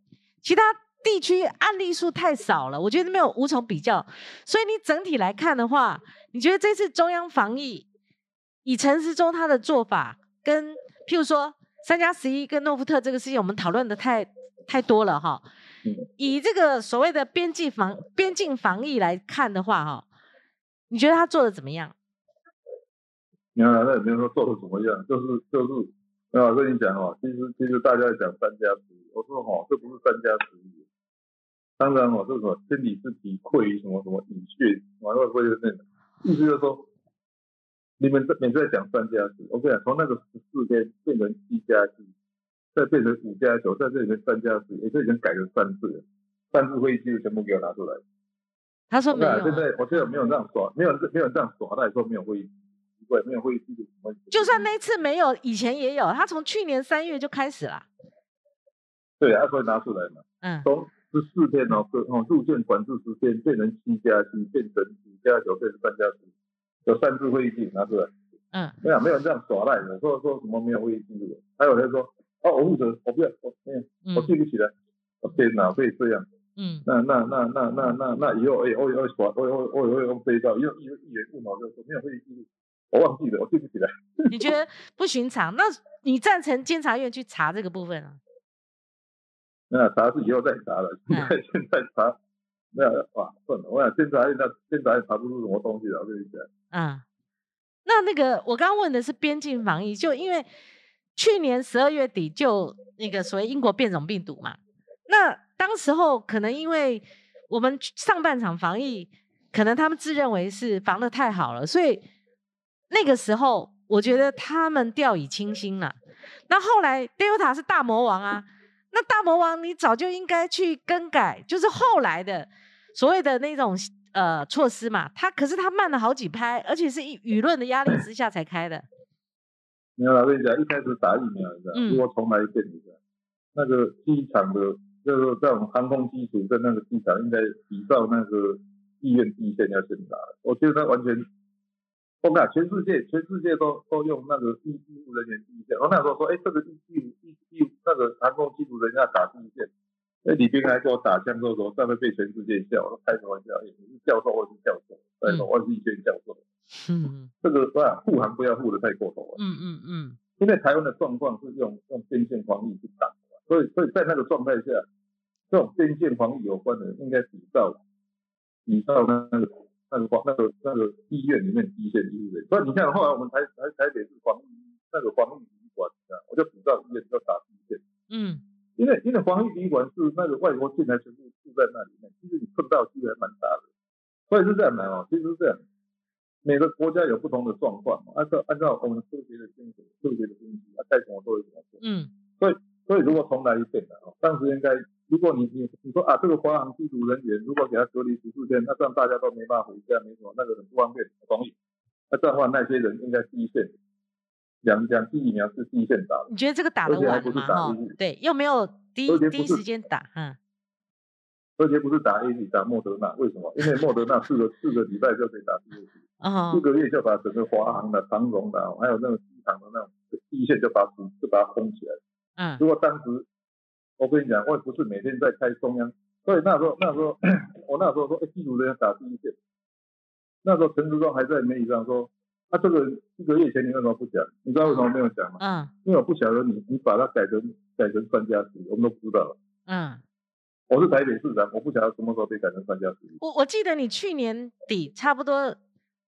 Speaker 1: 其他地区案例数太少了，我觉得没有无从比较。所以你整体来看的话，你觉得这次中央防疫以陈时中他的做法，跟譬如说三加十一跟诺夫特这个事情，我们讨论的太太多了哈。以这个所谓的边境防边境防疫来看的话，哈，你觉得他做的怎么样？
Speaker 3: 你看，那也没有说做的怎么样，就是就是，我跟你讲哦，其实其实大家讲三加十一，我说哈，这不是三加十一，当然哦，这什么千里是抵溃于什么什么蚁穴，完了会那个，意思就是说，你们这每次在讲三加十，我跟你讲，从那个十四天变成七加七，再变成五加九，在这里面三加十，也就已经改成三次了，三次会议记录全部给我拿出来。
Speaker 1: 他说没有。
Speaker 3: 现在我现在没有这样耍，没有没有这样耍，他也说没有会议。对，没有会议记录什么？
Speaker 1: 就算那次没有，以前也有。他从去年三月就开始了。
Speaker 3: 对，他可以拿出来嘛。嗯。从十四天哦，哦，入境管制时间变成七加七，变成五加九，变成三加七，有三次会议记录拿出来。嗯。没有，没有这样耍赖的，说说什么没有会议记录。还有人说，哦，我负责，我不要，我没有，我记不起来。我天哪，可以这样？嗯。那那那那那那那以后，哎，我我耍，我我我我用这一招，因为因为议员不毛就说没有会议记录。我忘记了，我记不起来。
Speaker 1: 你觉得不寻常？那你赞成监察院去查这个部分啊？*laughs*
Speaker 3: 那查是以后再查了，现 *laughs* 在现在查，没有哇，算了，我想监察院那监察院查不出什么东西来，我跟你讲。嗯，
Speaker 1: 那那个我刚刚问的是边境防疫，就因为去年十二月底就那个所谓英国变种病毒嘛，那当时候可能因为我们上半场防疫，可能他们自认为是防的太好了，所以。那个时候，我觉得他们掉以轻心了。那后来，Delta 是大魔王啊，那大魔王你早就应该去更改，就是后来的所谓的那种呃措施嘛。他可是他慢了好几拍，而且是舆论的压力之下才开的。
Speaker 3: 没有，我跟你讲，一开始打疫苗，你知道，如果重来一遍，那个机场的，就是在我们航空基础跟那个机场，应该比照那个医院第一线要先打。我觉得他完全。我讲全世界，全世界都都用那个医医务人员第一线。我那时候说，哎，这个医医医医那个航空技术人家打第一线，哎，李斌还给我打枪，说说这会被全世界笑，我开什么玩笑？你是教授，我是教授，哎，我是一线教授。嗯，这个是吧？护航不要护的太过头了。嗯嗯嗯。现在台湾的状况是用用边线防疫去打，所以所以在那个状态下，这种边线防疫有关的，应该比照比照那个。那个防那个那个医院里面第一线医护人员，所以你看后来我们台台台北是防疫那个防疫第一管，我就比照医院要打第一线。嗯，因为因为防疫第一管是那个外国进来全部住在那里面，其实你碰到机会还蛮大的。所以是这样的哦，其实是这样，每个国家有不同的状况，按照按照我们科学的精神、科学的分析，啊，该怎么做就怎么做。嗯，所以所以如果重来一遍的哦，当时应该。如果你你你说啊，这个华航机组人员如果给他隔离十四天，那这样大家都没办法回家，没什么，那个很不方便，同意。那这样的话，那些人应该第一线，两两剂疫苗是第一线打的。
Speaker 1: 你觉得这个打得完吗？哈，对，又没有第一第一时间打，嗯。
Speaker 3: 而且不是打 A，打莫德纳，为什么？因为莫德纳四个 *laughs* 四个礼拜就可以打第二剂，四个月就把整个华航的、长荣的，还有那个机场的那种第一线就把就把它封起来。嗯。如果当时。我跟你讲，我也不是每天在开中央，所以那时候那时候 *coughs* 我那时候说，哎，机组人员打第一线。那时候陈志忠还在媒体上说，他这个一个月前你为什么不讲？你知道为什么没有讲吗？嗯，因为我不晓得你你把它改成改成专家级，我们都不知道了。嗯，我是台北市长，我不晓得什么时候被改成三加十一。
Speaker 1: 我我记得你去年底差不多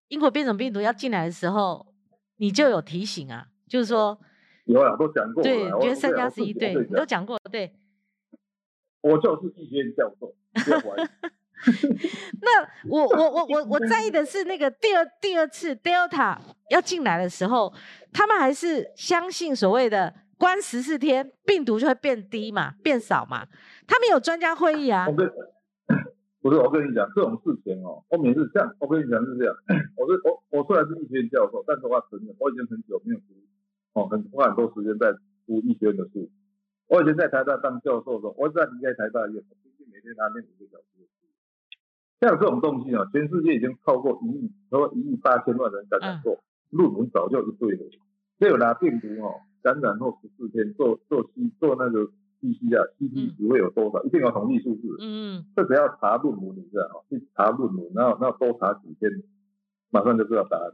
Speaker 1: 英国变种病毒要进来的时候，你就有提醒啊，就是说
Speaker 3: 有啊，都讲过。
Speaker 1: 对，觉得三加十一，对，你都讲过，对。
Speaker 3: 我就是医学院教授。*laughs*
Speaker 1: 那我我我我我在意的是那个第二第二次 Delta 要进来的时候，他们还是相信所谓的关十四天病毒就会变低嘛，变少嘛。他们有专家会议啊。
Speaker 3: 我跟不是我跟你讲这种事情哦，我每次这样，我跟你讲是这样。*coughs* 我是我我虽然是医学院教授，但是我承认我已经很久没有读哦，很花很多时间在读医学院的书。我以前在台大当教授的时候，我在离开台大以后，平均每天拿念五个小时的书。像这种东西啊，全世界已经超过一亿，超过一亿八千万人感染过，论文早就一堆了。只有拿病毒哦，感染后十四天做做 C 做那个 PCR，CT 值会有多少？一定要统计数字。嗯。这只要查论文，你知道吗？去查论文，然后然后多查几天，马上就知道答案。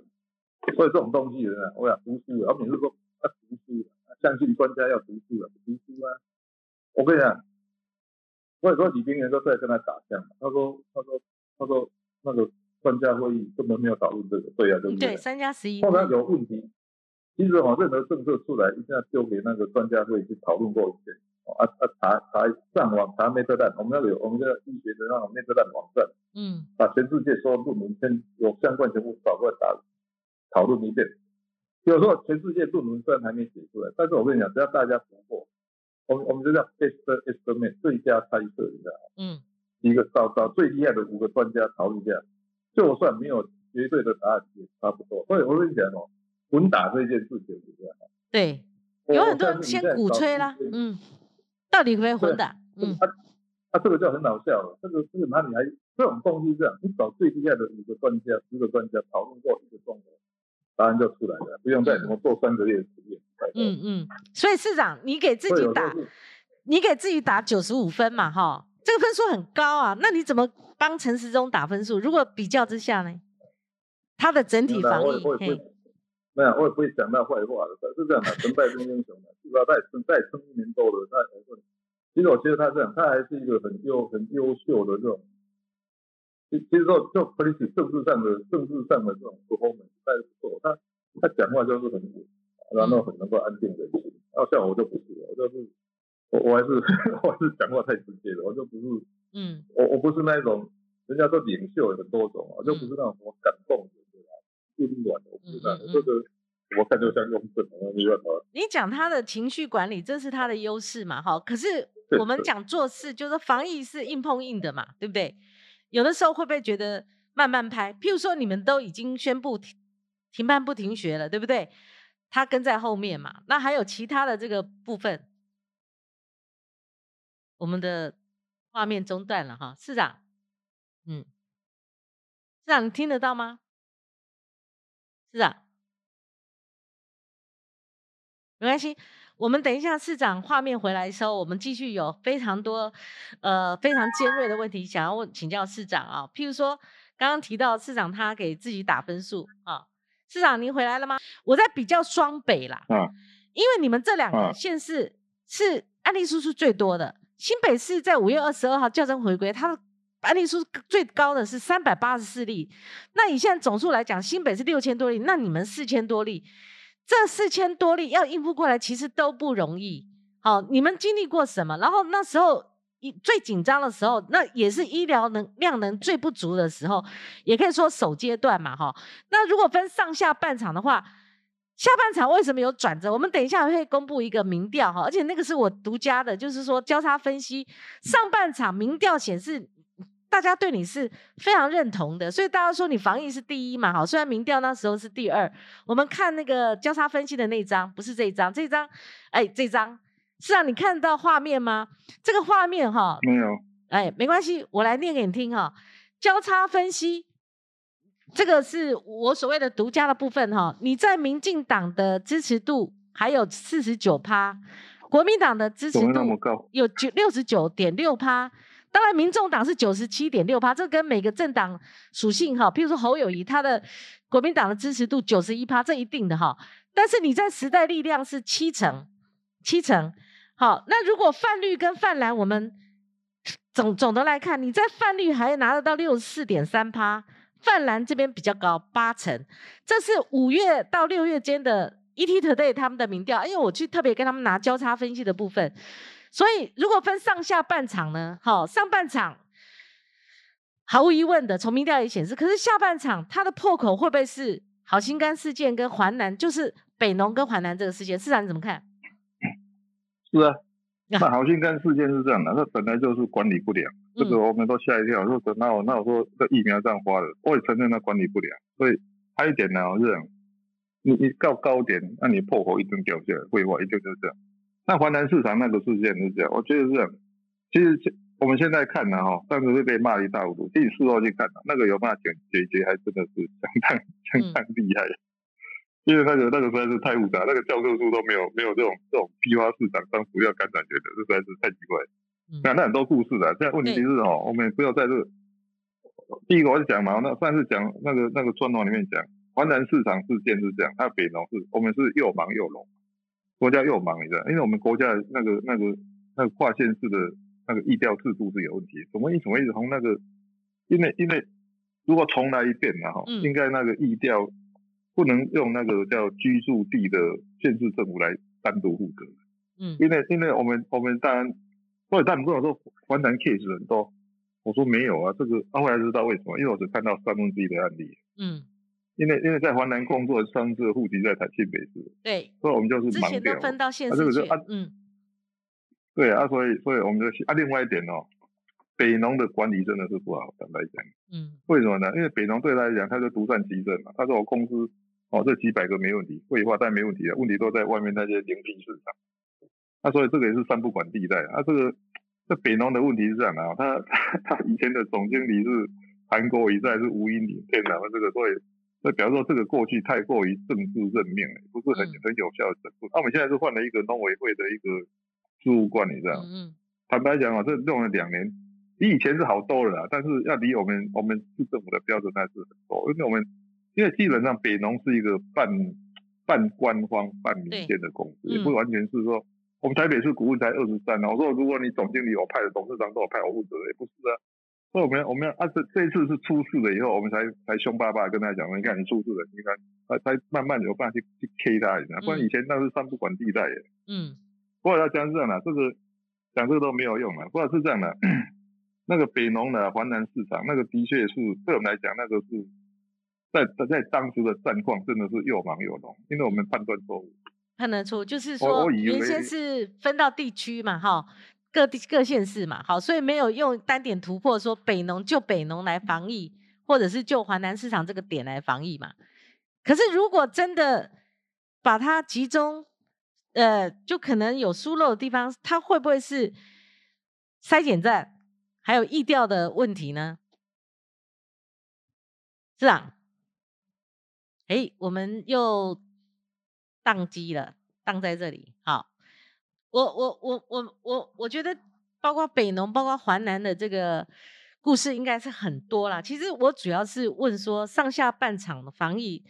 Speaker 3: 所以这种东西呢，我想读书，我每次说要读书了。相信专家要读书了，读书啊！我跟你讲，我有李冰原都在跟他打架他说，他说，他说那个专家会议根本没有讨论这个，对啊，对不
Speaker 1: 对？对，三加十一。
Speaker 3: 后来有问题，其实哦，任何政策出来，一定要丢给那个专家会去讨论过一遍。啊啊，查查上网查 e a d a 我们那个有我们这个医学的那种 e a d a 网站，嗯，把全世界所有论文跟有相关全部找过来打讨论一遍。有时候全世界论文虽然还没写出来，但是我跟你讲，只要大家读过，我们我们就叫 best estimate 最佳猜测，你知道嗯。一个找找最厉害的五个专家讨论一下，就算没有绝对的答案，也差不多。所以我跟你讲哦，混打这件事情是这样。
Speaker 1: 对，有很多人先鼓吹啦，嗯，到底可不可以混打？嗯。
Speaker 3: 他他这个就很搞笑了，这个这个哪里还这种东西这样？你找最厉害的五个专家、十个专家讨论过一个状况。答案就出来了，不用再怎么做三个月实验。
Speaker 1: 嗯嗯，所以市长，你给自己打，你给自己打九十五分嘛，哈，这个分数很高啊。那你怎么帮陈时中打分数？如果比较之下呢，他的整体防疫，
Speaker 3: 没有，我也不会讲那坏话的，是这样的，成败论英雄嘛，至少再撑再撑一年多了，那才算。其实我觉得他这样，他还是一个很优很优秀的这种。其其实说就 policy 政治上的政治上的这种 performance 还不错，他他讲话就是很稳，然后很能够安定人心。然后像我就不是，我就是我我还是 *laughs* 我还是讲话太直接了，我就不是，嗯，我我不是那种人家说领袖有很多种，我就不是那种什么感动的对吧？温暖的，我不是那种，这个我看就像用正，没办法。
Speaker 1: 你讲他的情绪管理，这是他的优势嘛？哈，可是我们讲做事，就是防疫是硬碰硬的嘛，对不对？有的时候会不会觉得慢慢拍？譬如说你们都已经宣布停停办不停学了，对不对？他跟在后面嘛。那还有其他的这个部分，我们的画面中断了哈，市长，嗯，市长你听得到吗？市长，没关系。我们等一下市长画面回来的时候，我们继续有非常多呃非常尖锐的问题想要问请教市长啊。譬如说刚刚提到市长他给自己打分数啊，市长您回来了吗？我在比较双北啦，嗯，因为你们这两个县市是案例数是最多的，新北市在五月二十二号校正回归，它的案例数最高的是三百八十四例，那你现在总数来讲，新北是六千多例，那你们四千多例。这四千多例要应付过来，其实都不容易。好，你们经历过什么？然后那时候一最紧张的时候，那也是医疗能量能最不足的时候，也可以说首阶段嘛。哈，那如果分上下半场的话，下半场为什么有转折？我们等一下会公布一个民调哈，而且那个是我独家的，就是说交叉分析上半场民调显示。大家对你是非常认同的，所以大家说你防疫是第一嘛？好，虽然民调那时候是第二。我们看那个交叉分析的那张，不是这一张，这张，哎，这张是啊，你看到画面吗？这个画面哈，
Speaker 3: 没有，
Speaker 1: 哎，没关系，我来念给你听哈。交叉分析，这个是我所谓的独家的部分哈。你在民进党的支持度还有四十九趴，国民党的支持度有九六十九点六趴。当然，民众党是九十七点六趴，这跟每个政党属性哈，譬如说侯友谊他的国民党的支持度九十一趴，这一定的哈。但是你在时代力量是七成，七成，好，那如果泛绿跟泛蓝，我们总总的来看，你在泛绿还拿得到六十四点三趴，泛蓝这边比较高八成，这是五月到六月间的 ET Today 他们的民调，因为我去特别跟他们拿交叉分析的部分，所以如果分上下半场呢，好，上半场毫无疑问的从民调也显示，可是下半场它的破口会不会是好心肝事件跟华南，就是北农跟华南这个事件，市长你怎么看？
Speaker 3: 是啊，那好心肝事件是这样的，那本来就是管理不良，这个我们都吓一跳，说那我那我说这疫苗这样花的，我也承认它管理不良，所以还有一点呢，是这样，你你到高点，那你破口一定掉下来，废话一定就是这样。那华南市场那个事件是这样，我觉得是这样，其实我们现在看呢哈，当时是被骂一塌糊涂，第事后去看那个有办法解解决，还真的是相当相当厉害。*laughs* 因为那个那个实在是太复杂，那个教科书都没有没有这种这种批发市场当主要感染源的，这实在是太奇怪。那那很多故事的，现在问题是哦，我们不要在这。第一个我就讲嘛，那上次讲那个那个专栏里面讲，华南市场事件是这样，它北农是我们是又忙又聋，国家又忙你知道，因为我们国家那个那个那个跨县市的那个议调制度是有问题，怎么一怎么一直从那个，因为因为如果重来一遍呢哈，应该那个议调。不能用那个叫居住地的县市政府来单独负责，嗯，因为因为我们我们当然，所以他们跟我说环南 case 很多，我说没有啊，这个后来知道为什么，因为我只看到三分之一的案例，嗯，因为因为在华南工作上次户籍在台新北市，
Speaker 1: 对，
Speaker 3: 所以我们就是盲掉，
Speaker 1: 分到县市去，嗯，
Speaker 3: 对啊，所以所以我们就啊，另外一点哦。北农的管理真的是不好，坦白讲，嗯，为什么呢？因为北农对他来讲，他是独善其身嘛。他说我公司哦，这几百个没问题，废话但没问题啊，问题都在外面那些零批市场。那所以这个也是三不管地带啊。这个这北农的问题是这样的啊，他他以前的总经理是韩国一在是吴英林，天哪，这个所以那比方说这个过去太过于政治任命了，不是很很有效的整治。那我们现在是换了一个农委会的一个事务管理这样。嗯。坦白讲啊，这用了两年。比以前是好多了，但是要离我们我们市政府的标准还是很多，因为我们因为基本上北农是一个半半官方半民间的公司，也不完全是说我们台北市股份才二十三啊。我说如果你总经理我派的，董事长都我派我负责，也不是啊。所以我们我们要啊这这一次是出事了以后，我们才才凶巴巴跟他讲，你看你出事了，你看才才慢慢有办法去去 K 他一下，不然以前那是三不管地带耶。嗯。不过要讲这样的，这个讲这个都没有用了，不过是这样的。*coughs* 那个北农的华南市场，那个的确是对我们来讲，那个是在在当时的战况真的是又忙又浓，因为我们判断错误。
Speaker 1: 判断错误就是说，原先是分到地区嘛，哈，各地各县市嘛，好，所以没有用单点突破说北农就北农来防疫，或者是就华南市场这个点来防疫嘛。可是如果真的把它集中，呃，就可能有疏漏的地方，它会不会是筛检站？还有意调的问题呢，是啊，哎，我们又宕机了，宕在这里。好，我我我我我我觉得，包括北农，包括华南的这个故事，应该是很多啦。其实我主要是问说，上下半场的防疫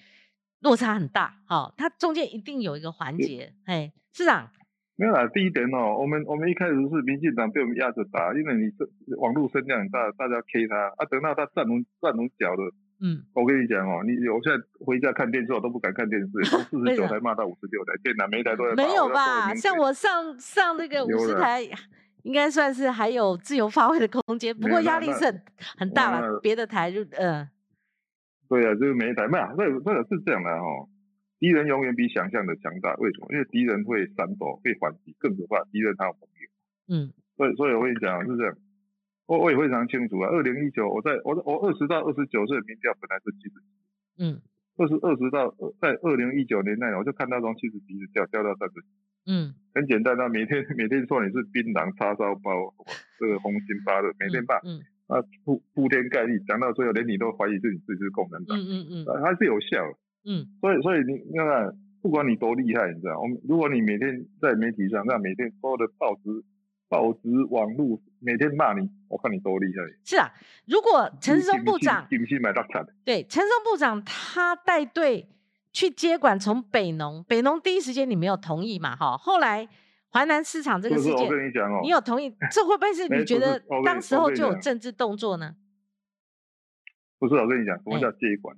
Speaker 1: 落差很大，好，它中间一定有一个环节，哎，市长。
Speaker 3: 没有啦，第一点哦，我们我们一开始是民进党被我们压着打，因为你这网络声量很大，大家 K 他啊，等到他站稳站稳脚了，嗯，我跟你讲哦，你我现在回家看电视我都不敢看电视，从 *laughs* 四十九台骂到五十六台，电脑每一台都在
Speaker 1: 没有吧？像我上上那个 *laughs* 五十台，应该算是还有自由发挥的空间，不过压力是很很大了，别的台就嗯，
Speaker 3: 对啊，就是每一台没有，那那个是这样的哦。敌人永远比想象的强大，为什么？因为敌人会闪躲，会反击，更可怕，敌人他有朋友。嗯，所以所以我跟你讲是这样，我我也非常清楚啊。二零一九，我在我我二十到二十九岁民调本来是七十几，嗯，二十二十到在二零一九年那，我就看到从七十几掉掉到三十几，嗯，很简单啊，每天每天说你是槟榔叉烧包，这个红心八的，每天骂，嗯，啊铺铺天盖地，讲到最后连你都怀疑自己自己是共产党，嗯嗯嗯，还是有效。嗯，所以所以你你看，不管你多厉害，你知道，我们如果你每天在媒体上，那每天所有的报纸、报纸、网络每天骂你，我看你多厉害。
Speaker 1: 是啊，如果陈松部长，对，陈松部长他带队去接管从北农，北农第一时间你没有同意嘛？哈，后来淮南市场这个事件，
Speaker 3: 我跟你讲哦，
Speaker 1: 你有同意？*laughs* 这会不会是你觉得当时候就有政治动作呢？
Speaker 3: 不是，我跟你讲，什么叫接管？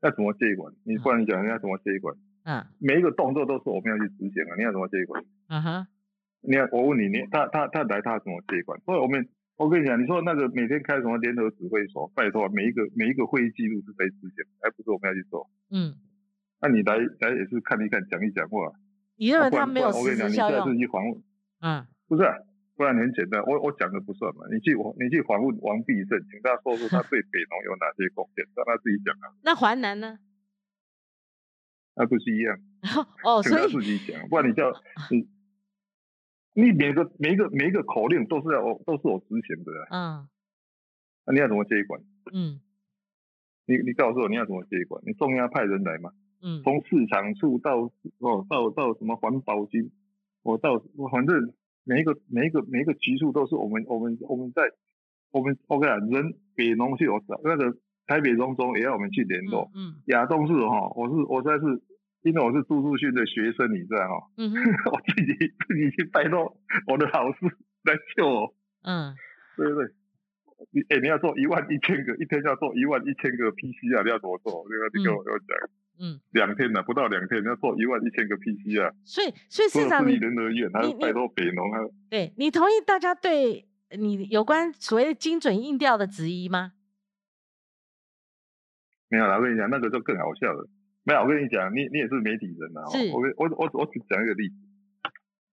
Speaker 3: 要怎么接管？你不然你讲人家怎么接管？嗯，每一个动作都是我们要去执行啊！你要怎么接管？嗯哼，你看我问你，你他他他来他怎么接管？所以我们我跟你讲，你说那个每天开什么联合指挥所，拜托，每一个每一个会议记录是谁执行？还不是我们要去做？嗯，那你来来也是看一看，讲一讲话。
Speaker 1: 你认为他没有实质效
Speaker 3: 用？你去访问，嗯，不是，不然很简单，我我讲的不算嘛。你去你去访问王必胜，请他说说他对北农有哪些贡献，让他自己讲啊。*laughs*
Speaker 1: 那华南呢？
Speaker 3: 那不是一样？
Speaker 1: 哦，所以
Speaker 3: 自己讲，不然你叫 *laughs* 你，你每个每一个每一个口令都是要都是我执行的。嗯，那你要怎么接管？嗯，你你告诉我你要怎么接管？你中央派人来嘛？嗯，从市场处到哦到到什么环保局，我到我反正每一个每一个每一个局处都是我们我们我们在我们 OK 啊，人北农去我那个。台北中中也要我们去联络，嗯，亚东是哈，我是我在是，因为我是朱树训的学生，你知道哈，嗯 *laughs* 我自己自己去拜托我的老师 *laughs* 来救我，嗯，对对。对，你哎你要做一万一千个，一天要做一万一千个 PC 啊，你要怎么做？那个你跟我跟我讲，嗯，两天呢，不到两天要做一万一千个 PC 啊，
Speaker 1: 所以所以市长你
Speaker 3: 人而言，他拜托北农啊，
Speaker 1: 对你同意大家对你有关所谓的精准硬调的质疑吗？
Speaker 3: 没有啦，我跟你讲，那个就更好笑了。没有，我跟你讲，你你也是媒体人呐。我我我我只讲一个例子。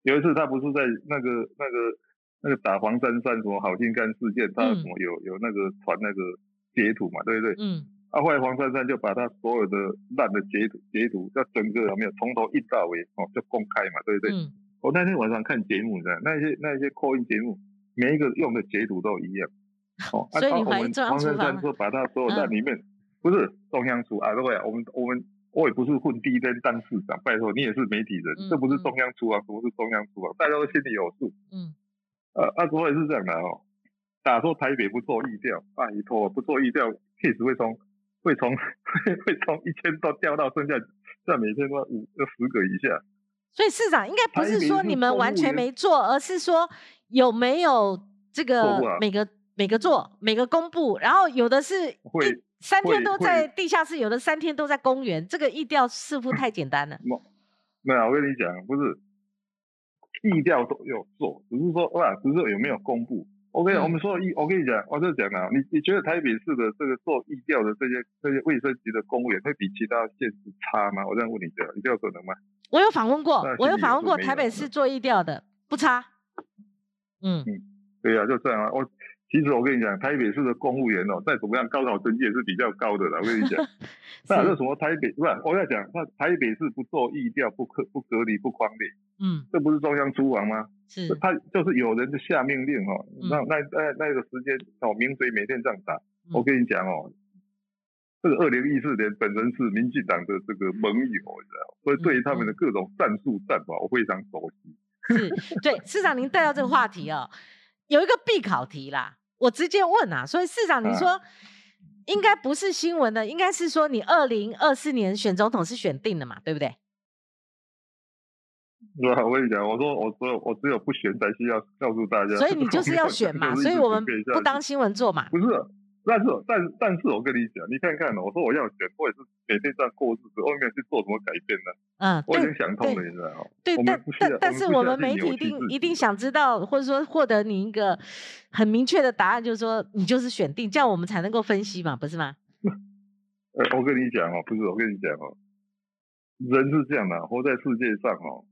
Speaker 3: 有一次他不是在那个那个那个打黄珊珊什么好心肝事件，他什么有有那个传那个截图嘛，对不对？嗯。啊，后来黄珊珊就把他所有的烂的截图截图，要整个有没有从头一到尾哦，就公开嘛，对不对？嗯。我那天晚上看节目的那些那些扩音节目，每一个用的截图都一样。*laughs*
Speaker 1: 哦。所以你怀疑
Speaker 3: 黄珊珊说把他所有在里面。不是中央出啊，各位，我们我们我也不是混第一天当市长，拜托你也是媒体人，这不是中央出啊，什么是中央厨房？大家都心里有数。嗯，呃，啊，各位是这样的哦，打说台北不做意调，拜托不做意调，case 会从会从会从一千多掉到剩下在每天都五十个以下。
Speaker 1: 所以市长应该不是说你们完全没做，而是说有没有这个每个每个做每个公布，然后有的是
Speaker 3: 会。
Speaker 1: 三天都在地下室，有的三天都在公园，这个意调似乎太简单了。
Speaker 3: 没有，我跟你讲，不是意调都有做，只是说哇，只是有没有公布。OK，我们说意，我跟你讲，我就讲了，你你觉得台北市的这个做意调的这些这些卫生局的公务员会比其他县市差吗？我这样问你一下，你这有可能吗？
Speaker 1: 我有访问过，我有访问过台北市做意调的，不差。
Speaker 3: 嗯嗯，对呀，就这样啊，我。其实我跟你讲，台北市的公务员哦，再怎么样高考成绩也是比较高的了。我跟你讲，*laughs* 那这什么台北不是？我在讲，那台北市不做疫调、不隔不隔离、不框列，嗯，这不是中央出王吗？
Speaker 1: 是，
Speaker 3: 他就是有人就下命令哦，那那那那个时间哦，民嘴每天这样打。我跟你讲哦，这个二零一四年本人是民进党的这个盟友，你知道所以对于他们的各种战术战法，我非常熟悉。
Speaker 1: 是，对，市长您带到这个话题哦。有一个必考题啦，我直接问啊，所以市长你说应该不是新闻的，应该是说你二零二四年选总统是选定了嘛，对不对？*laughs*
Speaker 3: 对啊，我跟你讲，我说我只有我只有不选才需要告诉大家，
Speaker 1: 所以你 *laughs* 就是要选嘛，所以我们不当新闻做嘛，
Speaker 3: 不是。但是，但但是我跟你讲，你看看哦，我说我要选，我也是每天这样过日子，我没有去做什么改变呢。嗯，我已经想通了，你知道吗？
Speaker 1: 对，但但但是我们媒体一定一定想知道，或者说获得你一个很明确的答案，就是说你就是选定，这样我们才能够分析嘛，不是吗？*laughs*
Speaker 3: 呃，我跟你讲哦，不是，我跟你讲哦，人是这样的，活在世界上哦，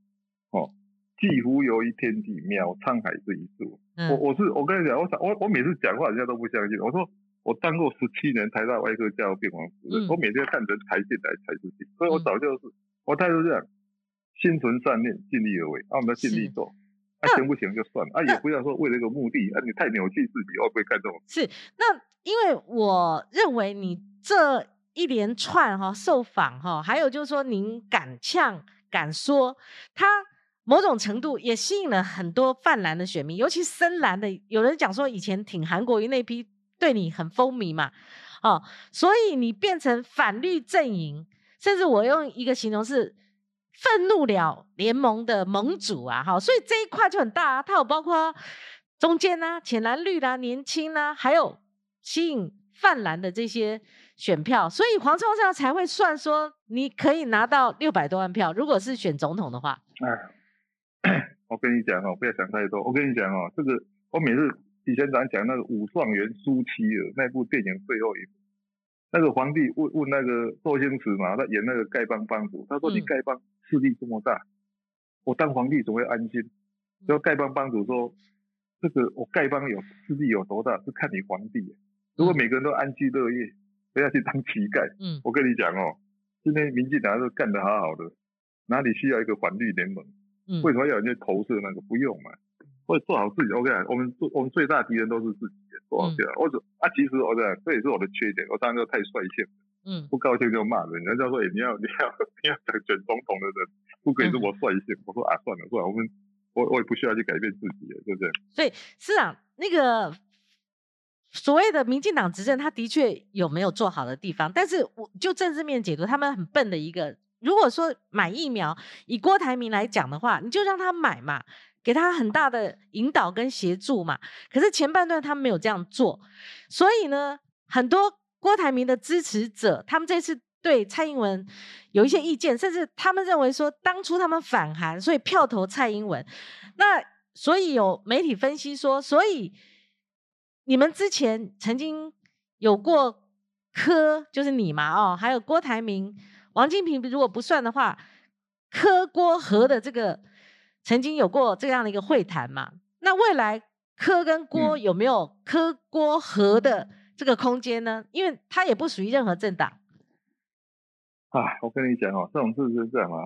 Speaker 3: 哦，几乎由于天地，渺沧海之一粟。我我是我跟你讲，我想我我每次讲话人家都不相信，我说。我当过十七年台大外科教育病房主任，我每天看人抬进来抬出去，所以我早就是我态度这样，心存善念，尽力而为，啊，我们尽力做，啊，行不行就算了，啊，也不要说为了一个目的，啊，你太扭曲自己，会不会看这种？
Speaker 1: 是，那因为我认为你这一连串哈受访哈，还有就是说您敢呛敢说，他某种程度也吸引了很多泛蓝的选民，尤其深蓝的，有人讲说以前挺韩国瑜那批。对你很风靡嘛，哦，所以你变成反绿阵营，甚至我用一个形容是愤怒了联盟的盟主啊，哈，所以这一块就很大啊，它有包括中间呢，浅蓝绿啦、年轻啦，还有吸引泛蓝的这些选票，所以黄创上才会算说你可以拿到六百多万票，如果是选总统的话。
Speaker 3: 哎，*coughs* 我跟你讲哦，不要想太多。我跟你讲哦，这个我每次以前咱讲那个武状元苏七儿那部电影最后一部。那个皇帝问问那个周星驰嘛，他演那个丐帮帮主，他说你丐帮势力这么大，我当皇帝总会安心。然后丐帮帮主说，这个我丐帮有势力有多大，是看你皇帝。如果每个人都安居乐业，不要去当乞丐。嗯，我跟你讲哦，今天民进党都干得好好的，哪里需要一个反绿联盟？嗯，为什么要人家投射那个？不用嘛。或者做好自己，OK 我们做我们最大敌人都是自己，做好起来。或者啊，其实我讲这也是我的缺点，我当然就太率性，嗯，不高兴就骂人。人家说，哎，你要你要你要选总统的人，不可以这么率性。我说啊，算了算了，我们我我也不需要去改变自己，对不对？
Speaker 1: 所以市长那个所谓的民进党执政，他的确有没有做好的地方，但是我就政治面解读，他们很笨的一个。如果说买疫苗，以郭台铭来讲的话，你就让他买嘛。给他很大的引导跟协助嘛，可是前半段他没有这样做，所以呢，很多郭台铭的支持者，他们这次对蔡英文有一些意见，甚至他们认为说，当初他们反韩，所以票投蔡英文。那所以有媒体分析说，所以你们之前曾经有过柯，就是你嘛，哦，还有郭台铭、王金平，如果不算的话，柯郭和的这个。曾经有过这样的一个会谈嘛？那未来柯跟郭有没有柯郭和的这个空间呢？因为他也不属于任何政党。
Speaker 3: 哎，我跟你讲哦，这种事是这样嘛，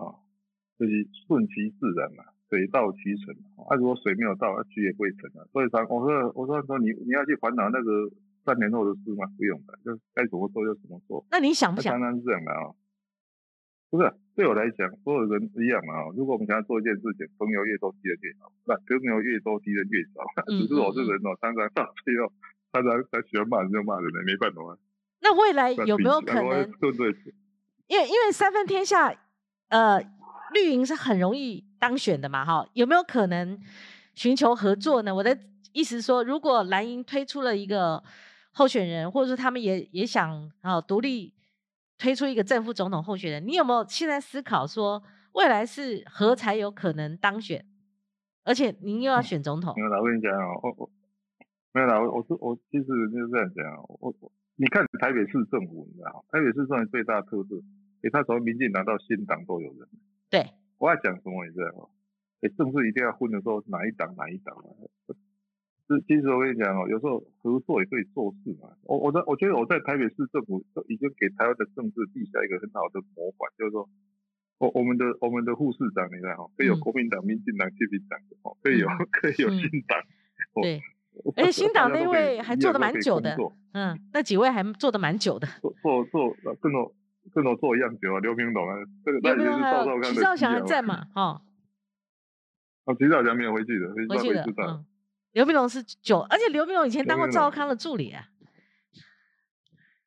Speaker 3: 就是顺其自然嘛，水到渠成。啊，如果水没有到，渠也不会成啊。所以，我说，我说说你你要去烦恼那个三年后的事吗？不用的，就该怎么做就怎么做。
Speaker 1: 那你想不想？
Speaker 3: 当然是这样的啊。不是对我来讲，所有人一样嘛。如果我们想要做一件事情，朋友越多，敌人越少；那朋友越多，敌人越少。只是我这人哦，常常到最后，常常他喜欢骂人就骂人，没办法啊。
Speaker 1: 那未来有没有可能？
Speaker 3: 对对。
Speaker 1: 因为因为三分天下，呃，绿营是很容易当选的嘛，哈。有没有可能寻求合作呢？我的意思说，如果蓝营推出了一个候选人，或者说他们也也想啊独立。推出一个正副总统候选人，你有没有现在思考说未来是何才有可能当选？而且您又要选总统？
Speaker 3: 没有啦，我跟你讲啊，我我没有啦，我我是我其实就是这样讲啊，我我你看台北市政府，你知道台北市政府最大特色，诶，他从民进党到新党都有人。
Speaker 1: 对，
Speaker 3: 我要讲什么你知道吗？诶，政治一定要混的时候，哪一党哪一党啊？是，其实我跟你讲哦，有时候合作也可以做事嘛。我我在我觉得我在台北市政府都已经给台湾的政治立下一个很好的模板，就是说，我我们的我们的副市长你看哈，可以有国民党、民进党、亲民党的哈，可以有可以有新党。
Speaker 1: 对，而且新党那位还做的蛮久的，嗯，那几位还做的蛮久的。
Speaker 3: 做做做，跟我跟我做一样久啊，刘平董啊，这个那也是赵少康
Speaker 1: 徐兆祥还在嘛？哈，
Speaker 3: 哦，徐兆祥没有回去的，
Speaker 1: 回去
Speaker 3: 的。
Speaker 1: 刘碧龙是九，而且刘碧龙以前当过赵康的助理啊。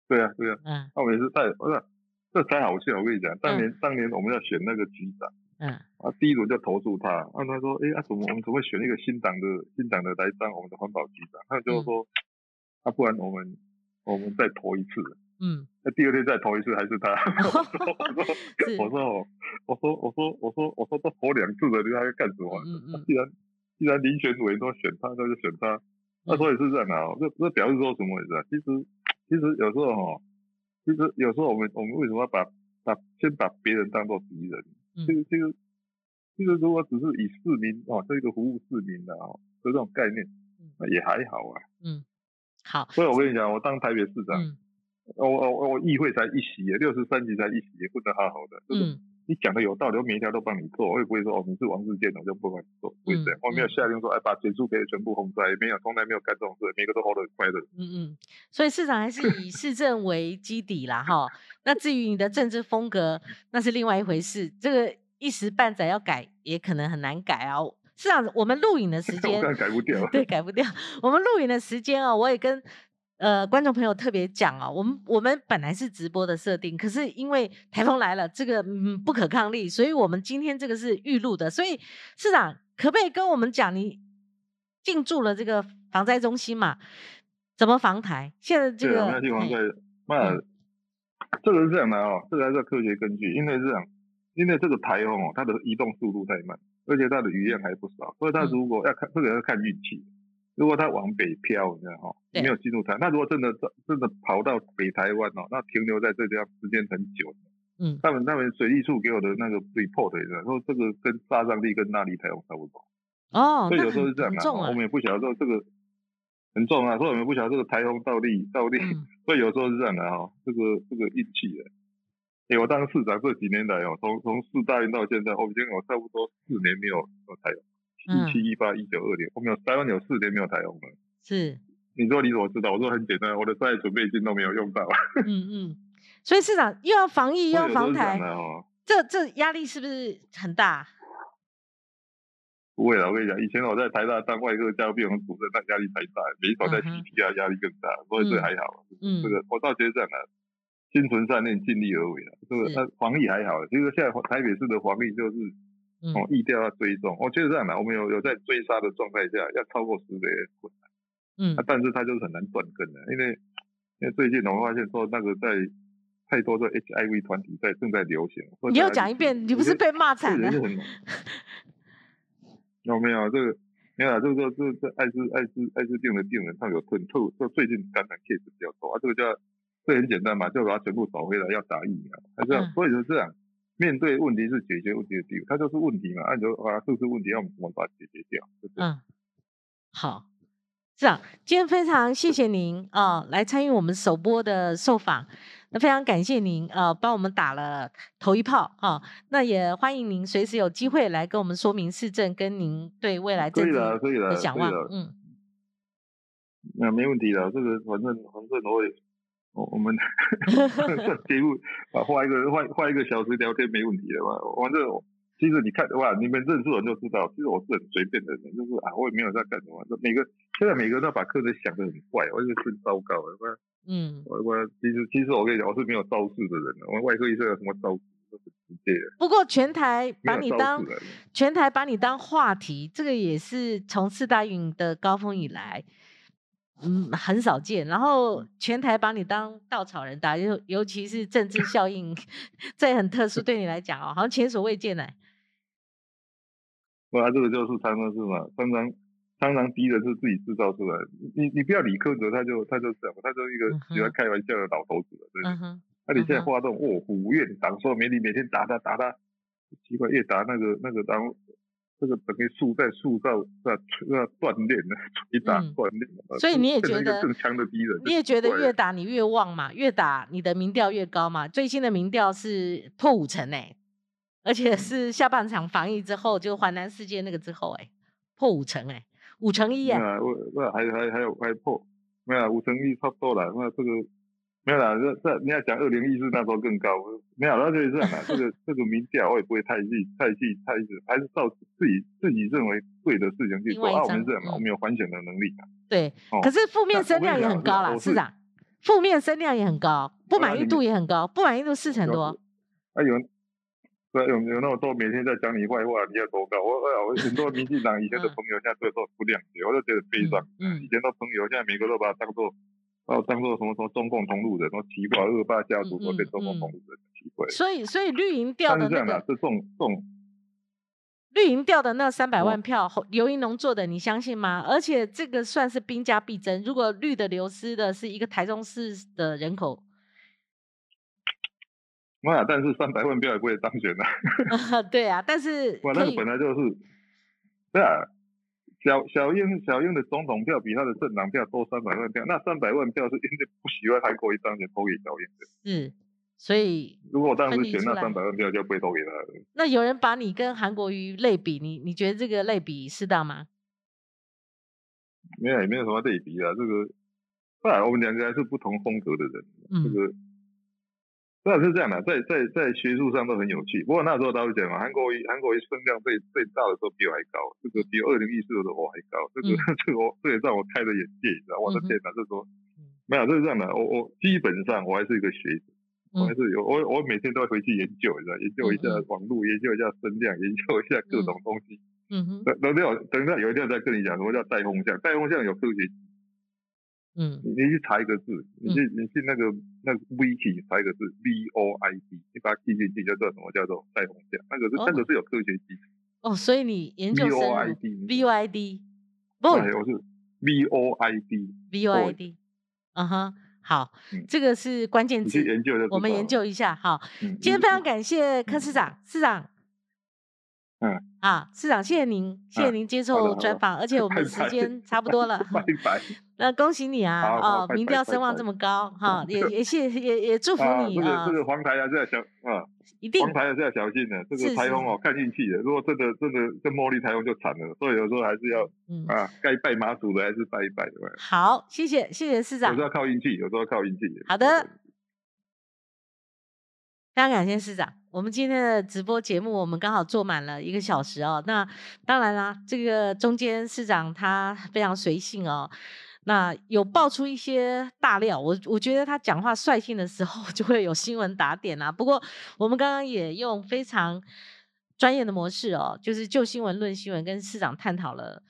Speaker 3: 对啊，对啊，嗯，他每次带，不是，这才好笑。我跟你讲，当年当年我们要选那个局长，嗯，啊，第一轮就投诉他，啊，他说，哎，啊，怎么我们怎么会选一个新党的新党的来当我们的环保局长？他就说，啊，不然我们我们再投一次，嗯，那第二天再投一次还是他。*laughs* 我说，*laughs* 我说，我说，我说，我说，我说都投两次了，你还要干什么？嗯嗯，*laughs* 既然。既然林选委都选他，那就选他。那所以是这样的啊，这这表示说什么意思啊？其实其实有时候哈，其实有时候我们我们为什么要把把先把别人当做敌人？这个这个这个如果只是以市民哦，这个服务市民的哦，这种概念，那也还好啊。
Speaker 1: 嗯，好。
Speaker 3: 所以我跟你讲，我当台北市长，我我我议会才一席，六十三席才一席，混得好好的。嗯。你讲的有道理，我每一条都帮你做，我也不会说哦，你是王世健，我就不帮你做，不会这样。我没有下令说，哎，把减速可以全部轰炸，也没有，从来没有干这种事，每个都 hold 得快乐。
Speaker 1: 嗯嗯，所以市长还是以市政为基底啦，哈。那至于你的政治风格，那是另外一回事，这个一时半载要改，也可能很难改哦。市长，我们录影的时 *laughs* 间
Speaker 3: 改不掉，
Speaker 1: 对，改不掉。我们录影的时间哦，我也跟呃，观众朋友特别讲哦，我们我们本来是直播的设定，可是因为台风来了，这个嗯不可抗力，所以我们今天这个是预录的。所以市长可不可以跟我们讲，你进驻了这个防灾中心嘛？怎么防台？现在这个
Speaker 3: 那地方在那这个是这样的哦，这个还是科学根据，因为这样，因为这个台风哦，它的移动速度太慢，而且它的雨量还不少，所以它如果要看这个要看运气。如果它往北飘，你知道哈，没有进入台，那如果真的真的跑到北台湾哦，那停留在这地方时间很久。嗯，他们他们水利处给我的那个 report 的，说这个跟杀伤力跟那里台风差不多。
Speaker 1: 哦，
Speaker 3: 所以有时候是这样啊，我们也不晓得说这个很重啊，所以我们不晓得这个台风到底到底，所以有时候是这样的哈，这个这个运气的。哎，我当市长这几年来哦，从从四大运到现在，我已经有差不多四年没有有台风。一七一八一九二年，我们有台湾有四年没有台风了。
Speaker 1: 是，
Speaker 3: 你说你怎么知道？我说很简单，我的灾害准备金都没有用到。
Speaker 1: 嗯嗯，所以市长又要防疫又要防台，这这压力是不是很大？
Speaker 3: 不会了，我跟你讲，以前我在台大当外科教病人主任，那压力太大，每一口在 CPR 压力更大，所以这还好。嗯，这个我倒觉得这样的，心存善念，尽力而为了。这个那防疫还好，其实现在台北市的防疫就是。哦，疫调要追踪，我觉得这样的，我们有有在追杀的状态下，要超过十倍困难。嗯，啊，但是它就是很难断根的，因为因为最近我们发现说那个在太多的 HIV 团体在正在流行。
Speaker 1: 你要讲一遍，你不是被骂惨了？
Speaker 3: 有 *laughs* 没有这个？没有，就是说这这艾滋艾滋艾滋病的病人，他有很透，就最近感染 case 比较多啊。这个叫这很简单嘛，就把它全部找回来，要打疫苗，还是所以是这样。面对问题是解决问题的第一，它就是问题嘛，按照啊，这是问题，要我们怎么把它解决掉？嗯，
Speaker 1: 好，这样，今天非常谢谢您啊，来参与我们首播的受访，那非常感谢您啊，帮我们打了头一炮啊，那也欢迎您随时有机会来跟我们说明市政跟您对未来政
Speaker 3: 的
Speaker 1: 的想望，
Speaker 3: 嗯，那没问题的，这个反正反正我也。我我们 *laughs* *laughs* 节目啊，花一个花花一个小时聊天没问题的嘛。反正其实你看哇，你们认识我就知道，其实我是很随便的人，就是啊，我也没有在干什么。每个现在每个人都把课程想得很怪，我就是真糟糕。我嗯，我我其实其实我跟你讲，我是没有招式的人。我外科医生有什么招式都是直接的。
Speaker 1: 不过全台把你当全台把你当话题，这个也是从四大运的高峰以来。嗯，很少见。然后全台把你当稻草人打，尤尤其是政治效应，*laughs* 这很特殊，对你来讲哦，好像前所未见呢。
Speaker 3: 哇，这个就是常常是嘛，常常常常敌人是自己制造出来。你你不要理柯泽，他就他就这样，他就一个喜欢开玩笑的老头子了，对不对？那你现在发动哦，虎院党说明你每天打他打他，奇怪越打那个那个当。这个等于塑在塑造在在锻炼的，捶打锻炼。
Speaker 1: 所以你也觉得
Speaker 3: 更强的敌人，
Speaker 1: 你也觉得越打你越旺嘛，越打你的民调越高嘛。最新的民调是破五成哎，而且是下半场防疫之后，就华南事件那个之后哎，破五成哎，五成一
Speaker 3: 啊。我我还还还有还破，没有五成一差不多了，那这个。没有啦，这这你要讲二零一四那时候更高，没有，那就是这样啦。这个这个民调我也不会太细太细太细，还是照自己自己认为对的事情去做。啊，我们这样嘛，我们有反省的能力。
Speaker 1: 对，可是负面声量也很高啦，市长。负面声量也很高，不满意度也很高，不满意度四成多。
Speaker 3: 啊有，对有有那么多每天在讲你坏话，你要多高？我我很多民进党以前的朋友现在对我不谅解，我就觉得悲伤。嗯，以前的朋友现在每个都把他当做。哦，当做什么什么中共同路人，什么奇怪恶霸家族，或者中共同路人，奇怪。
Speaker 1: 所以，所以绿营掉的那个，
Speaker 3: 是送送
Speaker 1: 绿营掉的那三百万票，刘英龙做的，你相信吗？而且这个算是兵家必争。如果绿的流失的是一个台中市的人口，
Speaker 3: 妈呀！但是三百万票也不会当选
Speaker 1: 的。*laughs* *laughs* 对啊，但是
Speaker 3: 我那个本来就是，对啊。小小英小英的总统票比他的政党票多三百万票，那三百万票是因为不喜欢韩国瑜当选投给小英的。
Speaker 1: 是，所以
Speaker 3: 如果我当时选那三百万票就不会投给他了。
Speaker 1: 那有人把你跟韩国瑜类比，你你觉得这个类比适当吗？
Speaker 3: 没有，也没有什么类比啊。这个，啊，我们两个还是不同风格的人。嗯。这个。那是这样的，在在在学术上都很有趣。不过那时候他会讲嘛，韩国瑜韩国瑜声量最最大的时候比我还高，这个比二零一四的时候我还高。这个 *laughs* 这个我这也让我开了眼界，你知道？我的天哪，这时候没有，就是这样的。我我基本上我还是一个学者，我还是有我我每天都会回去研究，你知道，研究一下网络，研究一下声量，研究一下各种东西。嗯哼。等等下，等下有一天再跟你讲什么叫带风向，带风向有科学。嗯。你你去查一个字，你去你去那个那 wiki 查一个字 v o i d，你把它记进去叫做什么叫做带风向，那个是那个是有科学基础。
Speaker 1: 哦，所以你研究 v o i d v o i d
Speaker 3: 不，我是 v o i d
Speaker 1: v o i d。嗯哼，好，这个是关键字，我们研究一下。好，今天非常感谢柯市长，市长。嗯，啊，市长，谢谢您，谢谢您接受专访，而且我们时间差不多了。
Speaker 3: 拜拜。
Speaker 1: 那恭喜你啊，哦，民调声望这么高，哈，也也谢也也祝福你
Speaker 3: 啊。这个黄台还是要小啊，
Speaker 1: 一定
Speaker 3: 黄台还是要小心的。这个台风哦，看运气的。如果真的真的这茉莉台风就惨了，所以有时候还是要啊，该拜妈祖的还是拜一拜的。
Speaker 1: 好，谢谢谢谢市长。
Speaker 3: 有时候靠运气，有时候靠运气。
Speaker 1: 好的。非常感谢市长，我们今天的直播节目我们刚好做满了一个小时哦。那当然啦，这个中间市长他非常随性哦，那有爆出一些大料，我我觉得他讲话率性的时候 *laughs* 就会有新闻打点啊。不过我们刚刚也用非常专业的模式哦，就是就新闻论新闻，跟市长探讨了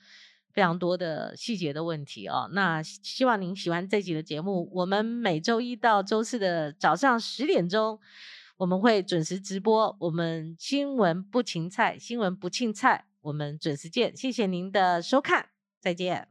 Speaker 1: 非常多的细节的问题哦。那希望您喜欢这集的节目，我们每周一到周四的早上十点钟。我们会准时直播，我们新闻不芹菜，新闻不庆菜，我们准时见，谢谢您的收看，再见。